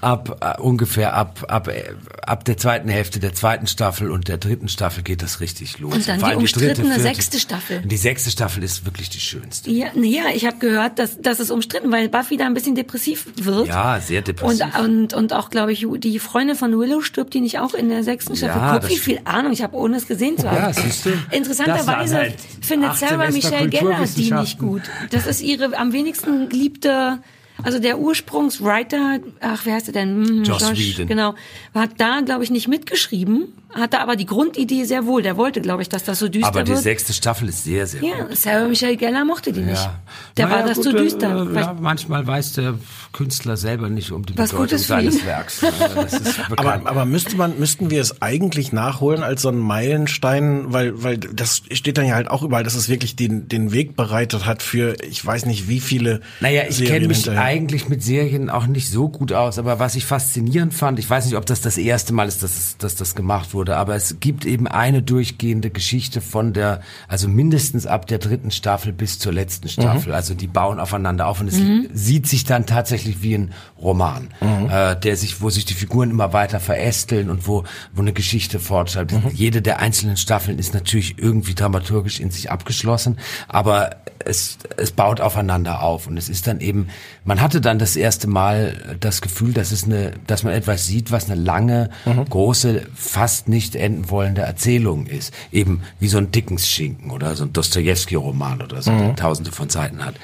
ab äh, ungefähr ab, ab, äh, ab der zweiten Hälfte der zweiten Staffel und der dritten Staffel geht das richtig los. Und dann Vor die dritte, umstrittene vierte- sechste Staffel. Und die sechste Staffel ist wirklich die schönste. Ja, ja, ich habe gehört, dass das ist umstritten, weil Buffy da ein bisschen depressiv wird. Ja, sehr depressiv. Und, und, und auch, glaube ich, die Freundin von Willow stirbt die nicht auch in der sechsten Staffel. Ja, Guck, wie viel Ahnung ich habe, ohne es gesehen zu haben. Ja, siehst du? Interessanterweise halt findet Sarah Michelle Gellar die nicht gut. Das ist ihre am wenigsten geliebte, 这 also der Ursprungswriter, ach, wer heißt er denn? Hm, Joss Whedon. Genau. Hat da, glaube ich, nicht mitgeschrieben, hatte aber die Grundidee sehr wohl. Der wollte, glaube ich, dass das so düster Aber die wird. sechste Staffel ist sehr, sehr gut. Ja, Sarah Michelle Gellar mochte die nicht. Ja. Der Naja, war das gut, zu äh, düster. Äh, ja, manchmal weiß der Künstler selber nicht um die Was Bedeutung seines. Werks. Das ist Aber, aber müsste man, müssten wir es eigentlich nachholen als so ein Meilenstein, weil, weil das steht dann ja halt auch überall, dass es wirklich den, den Weg bereitet hat für, ich weiß nicht wie viele. Naja, ich Serien kenne mich hinterher. Eigentlich mit Serien auch nicht so gut aus, aber was ich faszinierend fand, ich weiß nicht, ob das das erste Mal ist, dass, dass das gemacht wurde, aber es gibt eben eine durchgehende Geschichte von der, also mindestens ab der dritten Staffel bis zur letzten Staffel. Also die bauen aufeinander auf und es sieht sich dann tatsächlich wie ein Roman, äh, der sich, wo sich die Figuren immer weiter verästeln und wo, wo eine Geschichte fortschreibt. Jede der einzelnen Staffeln ist natürlich irgendwie dramaturgisch in sich abgeschlossen, aber es, es baut aufeinander auf und es ist dann eben, man hatte dann das erste Mal das Gefühl, dass es eine, dass man etwas sieht, was eine lange, große, fast nicht enden wollende Erzählung ist. Eben wie so ein Dickens-Schinken oder so ein Dostoevsky-Roman oder so, der tausende von Seiten hat.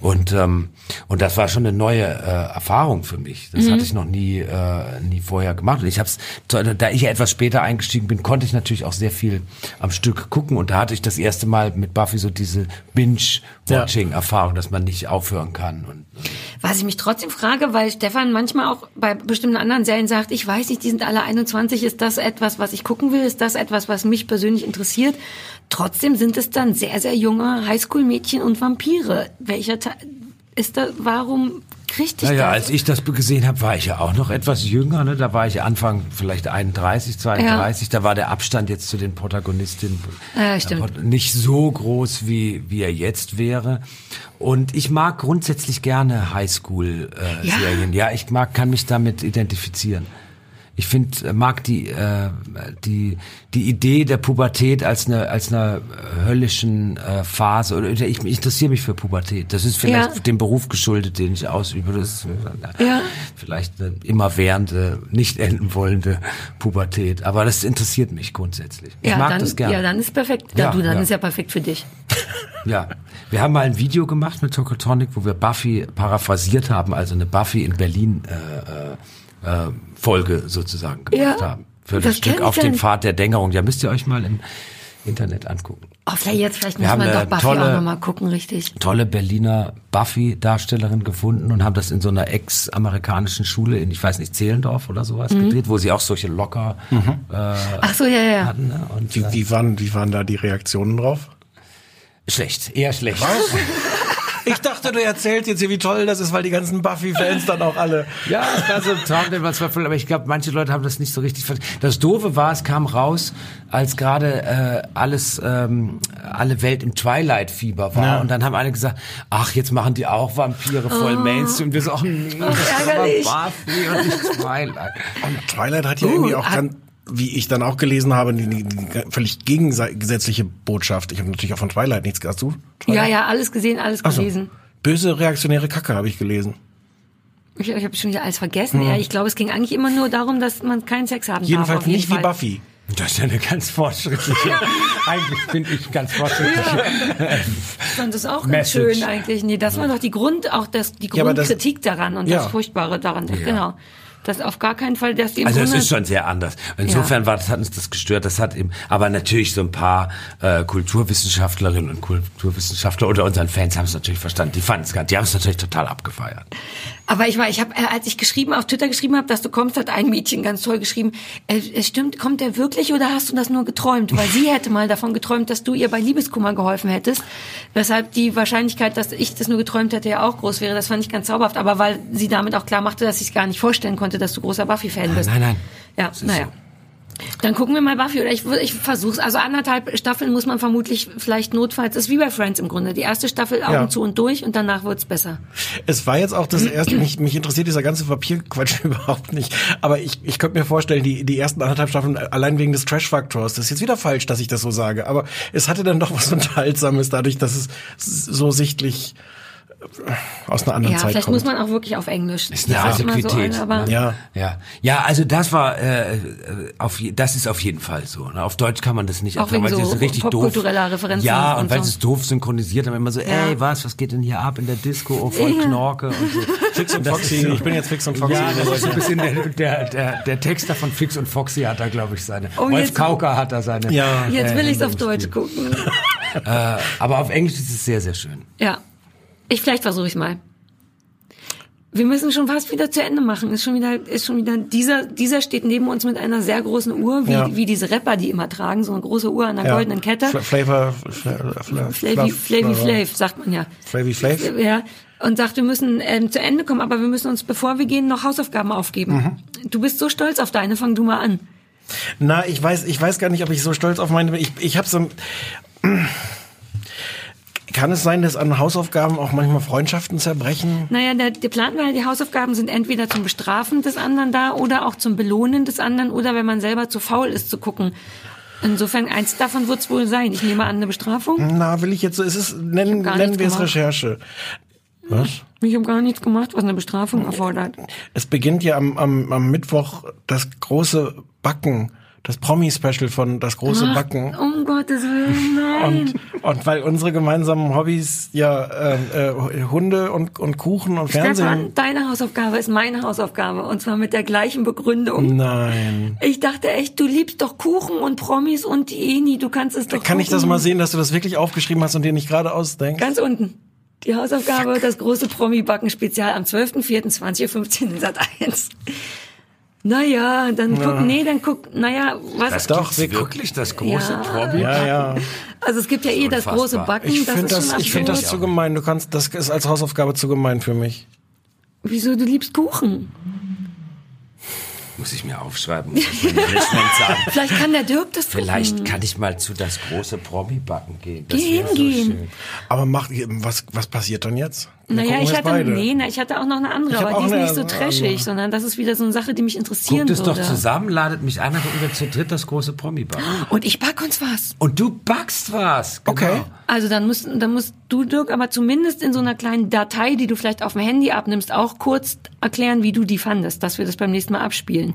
Und, ähm, und das war schon eine neue äh, Erfahrung für mich. Das hatte ich noch nie, äh, nie vorher gemacht. Und ich habe es, da ich ja etwas später eingestiegen bin, konnte ich natürlich auch sehr viel am Stück gucken. Und da hatte ich das erste Mal mit Buffy so diese Binge-Watching-Erfahrung, dass man nicht aufhören kann. Und, Was ich mich trotzdem frage, weil Stefan manchmal auch bei bestimmten anderen Serien sagt, ich weiß nicht, die sind alle 21, ist das etwas, was ich gucken will, ist das etwas, was mich persönlich interessiert? Trotzdem sind es dann sehr, sehr junge Highschool-Mädchen und Vampire. Welcher Teil ist da, warum kriegt ich naja, das? als ich das gesehen habe, war ich ja auch noch etwas jünger. Ne? Da war ich Anfang vielleicht 31, 32. Da war der Abstand jetzt zu den Protagonistinnen Ja, äh, nicht so groß, wie, wie er jetzt wäre. Und ich mag grundsätzlich gerne Highschool-Serien. ja, ich mag, kann mich damit identifizieren. Ich finde, mag die, äh, die, die Idee der Pubertät als eine, als einer höllischen äh, Phase, oder ich, ich interessiere mich für Pubertät. Das ist vielleicht Ja. dem Beruf geschuldet, den ich ausübe. Das ist äh, Ja. vielleicht eine immerwährende, nicht enden wollende Pubertät. Aber das interessiert mich grundsätzlich. Ich mag dann, das gerne. Ja, dann ist perfekt. Ja, Ja, du, dann ja. ist ja perfekt für dich. Ja, wir haben mal ein Video gemacht mit Tokotronic, wo wir Buffy paraphrasiert haben, also eine Buffy in Berlin äh, äh, Folge sozusagen gemacht Ja, haben. Für das, Stück auf dem. Pfad der Dämmerung. Ja, müsst ihr euch mal im Internet angucken. Oh, vielleicht jetzt, vielleicht Wir muss man doch Buffy tolle- auch nochmal gucken, richtig. Tolle Berliner Buffy-Darstellerin gefunden und haben das in so einer ex-amerikanischen Schule in, ich weiß nicht, Zehlendorf oder sowas Mhm. gedreht, wo sie auch solche locker äh, Ach so, ja, ja. hatten. Ne? Und, Wie, äh, wie, waren, wie waren da die Reaktionen drauf? schlecht, eher schlecht. Ich dachte, du erzählst jetzt hier, wie toll das ist, weil die ganzen Buffy-Fans dann auch alle. Ja, es war so ein Traum, den man voll, aber ich glaube, manche Leute haben das nicht so richtig verstanden. Das Doofe war, es kam raus, als gerade äh, alles, ähm, alle Welt im Twilight-Fieber war. Ja. Und dann haben alle gesagt, ach, jetzt machen die auch Vampire voll Mainstream. Und wir so, ach nee, das ist aber ärgerlich. Buffy und nicht Twilight. Und Twilight hat ja irgendwie auch ganz, wie ich dann auch gelesen habe, die, die, die völlig gegensätzliche Botschaft. Ich habe natürlich auch von Twilight nichts du? Ja, ja, alles gesehen, alles Ach so. gelesen. Böse reaktionäre Kacke habe ich gelesen. Ich, ich habe schon wieder alles vergessen. Ja, ich glaube, es ging eigentlich immer nur darum, dass man keinen Sex haben darf. Jedenfalls auf jeden nicht wie. Buffy. Das ist ja eine ganz fortschrittliche, eigentlich finde ich ganz fortschrittliche. Ich fand das auch ganz Message. schön eigentlich. Nee, das war doch die Grund, auch das, die Ja, Grundkritik daran und Ja. das Furchtbare daran. Genau. Das auf gar keinen Fall, dass die Also es ist schon sehr anders. Insofern war das, hat uns das gestört. Das hat eben, aber natürlich so ein paar äh, Kulturwissenschaftlerinnen und Kulturwissenschaftler unter unseren Fans haben es natürlich verstanden. Die fanden es gar, die haben es natürlich total abgefeiert. Aber ich war, ich habe, äh, als ich geschrieben auf Twitter geschrieben habe, dass du kommst, hat ein Mädchen ganz toll geschrieben. Äh, es stimmt, kommt der wirklich oder hast du das nur geträumt? Weil sie hätte mal davon geträumt, dass du ihr bei Liebeskummer geholfen hättest. Weshalb die Wahrscheinlichkeit, dass ich das nur geträumt hätte, ja auch groß wäre. Das fand ich ganz zauberhaft. Aber weil sie damit auch klar machte, dass ich es gar nicht vorstellen konnte, dass du großer Buffy-Fan bist. Nein, nein. Ja, naja. Dann gucken wir mal Buffy oder ich, ich versuch's. Also anderthalb Staffeln muss man vermutlich vielleicht notfalls. ist wie bei Friends im Grunde. Die erste Staffel Augen Ja. zu und durch und danach wird's besser. Es war jetzt auch das erste, mich, mich interessiert dieser ganze Papierquatsch überhaupt nicht. Aber ich, ich könnte mir vorstellen, die, die ersten anderthalb Staffeln allein wegen des Trash-Faktors, das ist jetzt wieder falsch, dass ich das so sage, aber es hatte dann doch was Unterhaltsames dadurch, dass es so sichtlich aus einer anderen Ja, Zeit vielleicht kommt. muss man auch wirklich auf Englisch. Ist eine Antiquität. eine, aber ne? Ja. ja, ja. Also das war, äh, auf, das ist auf jeden Fall so. Ne? Auf Deutsch kann man das nicht Auch ertragen, wegen weil so das ist richtig doof. Referenzen Ja, und, und weil so. sie es doof synchronisiert haben, immer so, Ja. ey, was, was geht denn hier ab in der Disco? Oh, voll Knorke und so. Fix und Foxy, ich bin jetzt Fix und Foxy. Ja, das ist so ein bisschen der, der, der, der Texter von Fix und Foxy hat da, glaube ich, seine. Oh, Wolf Kauker hat da seine. Ja. jetzt will äh, ich's auf Deutsch gucken. Äh, aber auf Englisch ist es sehr, sehr schön. Ja. Ich vielleicht versuche ich mal. Wir müssen schon fast wieder zu Ende machen. Ist schon wieder, ist schon wieder, dieser, dieser steht neben uns mit einer sehr großen Uhr, wie, Ja. wie diese Rapper, die immer tragen, so eine große Uhr an einer Ja. goldenen Kette. Fla- Flavor, Fla- Fla- Flavy, Flavy Flav, sagt man ja. Flavy Flav? Ja. Und sagt, wir müssen ähm, zu Ende kommen, aber wir müssen uns, bevor wir gehen, noch Hausaufgaben aufgeben. Mhm. Du bist so stolz auf deine, fang du mal an. Na, ich weiß, ich weiß gar nicht, ob ich so stolz auf meine bin. Ich, ich habe so. Kann es sein, dass an Hausaufgaben auch manchmal Freundschaften zerbrechen? Naja, der, der Plan war, die Hausaufgaben sind entweder zum Bestrafen des anderen da oder auch zum Belohnen des anderen oder wenn man selber zu faul ist zu gucken. Insofern, eins davon wird es wohl sein. Ich nehme an, eine Bestrafung. Na, will ich jetzt so, es ist, nennen, nennen wir es. Recherche. Was? Ich habe gar nichts gemacht, was eine Bestrafung erfordert. Es beginnt ja am, am, am Mittwoch das große Backen, das Promi-Special von das große Backen. Um Gottes Willen, nein. Und, und weil unsere gemeinsamen Hobbys ja äh, äh, Hunde und, und Kuchen und Fernsehen. Stefan, deine Hausaufgabe ist meine Hausaufgabe und zwar mit der gleichen Begründung. Nein. Ich dachte echt, du liebst doch Kuchen und Promis und die Eni, du kannst es doch Kann ich das gucken. mal sehen, dass du das wirklich aufgeschrieben hast und dir nicht gerade ausdenkst? Ganz unten. Die Hausaufgabe, das große Promi-Backen-Spezial am 12.04.2015 in Sat 1. Naja, dann guck, nee, dann guck, naja, was? Doch, Gibt's wir- wirklich das große Ja. Promi? Ja, ja. Also es gibt ja eh das Unfassbar. große Backen, Ich das finde ist das, schon ich finde das zu gemein. Du kannst, das ist als Hausaufgabe zu gemein für mich. Wieso, du liebst Kuchen? Muss ich mir aufschreiben. Muss ich Management sagen. Vielleicht kann der Dirk das Vielleicht gucken. kann ich mal zu das große Promi-Backen gehen. Das Geh wäre so hingehen. schön. Aber mach, was, was passiert dann jetzt? Naja, ich hatte, beide. nee, na, ich hatte auch noch eine andere, aber die ist eine nicht so andere. trashig, sondern das ist wieder so eine Sache, die mich interessieren Guckt es würde. doch zusammen, ladet mich ein, dann gucken wir zu dritt das große Promi-Backen. Und ich back uns was. Und du backst was. Genau. Okay. Also dann musst, dann musst du, Dirk, aber zumindest in so einer kleinen Datei, die du vielleicht auf dem Handy abnimmst, auch kurz erklären, wie du die fandest, dass wir das beim nächsten Mal abspielen.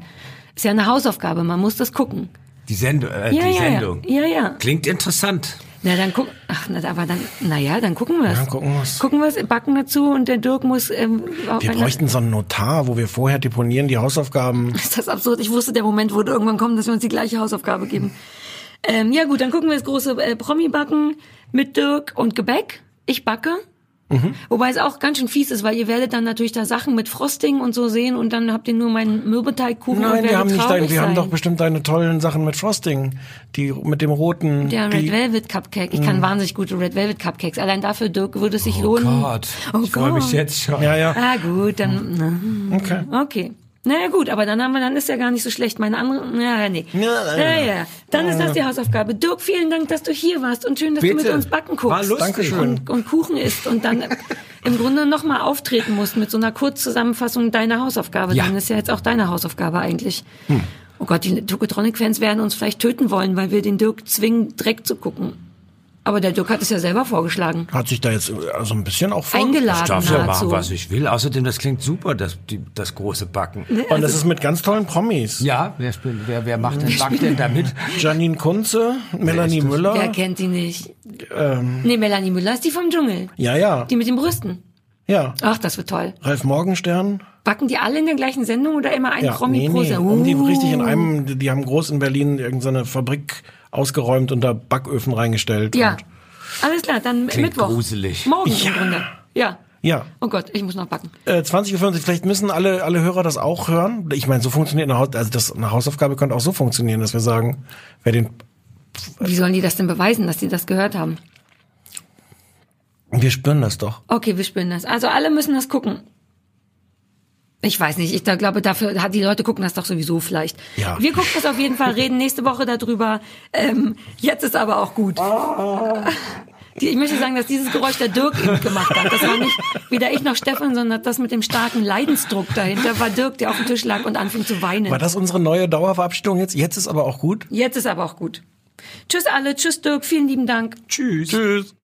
Ist ja eine Hausaufgabe, man muss das gucken. Die, Sendung, äh, Ja, die ja, Sendung. ja, ja, ja. Klingt interessant. Na, dann guck, ach, na, aber dann, naja, dann gucken wir es. Ja, gucken wir's. Gucken wir backen dazu und der Dirk muss, ähm, Wir bräuchten so einen Notar, wo wir vorher deponieren die Hausaufgaben. Ist das absurd? Ich wusste, der Moment würde irgendwann kommen, dass wir uns die gleiche Hausaufgabe geben. Ähm, ja gut, dann gucken wir das große äh, Promi-Backen mit Dirk und Gebäck. Ich backe. Mhm. Wobei es auch ganz schön fies ist, weil ihr werdet dann natürlich da Sachen mit Frosting und so sehen und dann habt ihr nur meinen Mürbeteigkuchen und Nein, wir haben nicht dein, wir haben doch bestimmt deine tollen Sachen mit Frosting. Die mit dem roten. Der die, Red Velvet Cupcake. Ich kann wahnsinnig gute Red Velvet Cupcakes. Allein dafür, Dirk, würde es sich Oh lohnen. Gott. Oh ich freue mich Gott. jetzt schon. Ja, ja. Ah, gut, dann, na, Okay. okay. Naja, gut, aber dann haben wir, dann ist ja gar nicht so schlecht. Meine andere, naja, nee. Ja, Ja, ja. Dann ist das die Hausaufgabe. Dirk, vielen Dank, dass du hier warst und schön, dass du Bitte. mit uns backen guckst. War lustig. Und, und Kuchen isst und dann im Grunde nochmal auftreten musst mit so einer Kurzzusammenfassung deiner Hausaufgabe. Ja. Dann ist ja jetzt auch deine Hausaufgabe eigentlich. Oh Gott, die Tokotronic-Fans werden uns vielleicht töten wollen, weil wir den Dirk zwingen, Dreck zu gucken. Aber der Dirk hat es ja selber vorgeschlagen. Hat sich da jetzt äh, so ein bisschen auch vor. Ich Eingeladen darf ja machen, was ich will. Außerdem, das klingt super, das, die, das große Backen. Und das ist mit ganz tollen Promis. Ja, wer, spielt, wer, wer macht denn, backt denn damit? Janine Kunze, Melanie das? Müller. Wer kennt die nicht? Ähm, Nee, Melanie Müller ist die vom Dschungel. ja, ja. Die mit den Brüsten. Ja. Ach, das wird toll. Ralf Morgenstern. Backen die alle in der gleichen Sendung oder immer ein Ja, Promi nee, pro nee. Sendung? Um die Uh. richtig in einem, die- die haben groß in Berlin irgendeine Fabrik ausgeräumt und da Backöfen reingestellt. Ja. Und, Alles klar, dann Klingt Mittwoch. gruselig. Morgen Ja. im Grunde. Ja. ja. Oh Gott, ich muss noch backen. Äh, 20.50 Uhr, vielleicht müssen alle, alle Hörer das auch hören. Ich meine, so funktioniert eine, Haus also das, eine Hausaufgabe könnte auch so funktionieren, dass wir sagen, wer den, Wie sollen die das denn beweisen, dass die das gehört haben? wir spüren das doch. Okay, wir spielen das. Also alle müssen das gucken. Ich weiß nicht, ich da glaube, dafür hat die Leute gucken das doch sowieso vielleicht. Ja. Wir gucken das auf jeden Fall, reden nächste Woche darüber. Ähm, jetzt ist aber auch gut. Die, ich möchte sagen, dass dieses Geräusch der Dirk eben gemacht hat. Das war nicht weder ich noch Stefan, sondern das mit dem starken Leidensdruck dahinter war Dirk, der auf dem Tisch lag und anfing zu weinen. War das unsere neue Dauerverabschiedung jetzt? Jetzt ist aber auch gut. Jetzt ist aber auch gut. Tschüss alle, tschüss Dirk, vielen lieben Dank. Tschüss. Tschüss.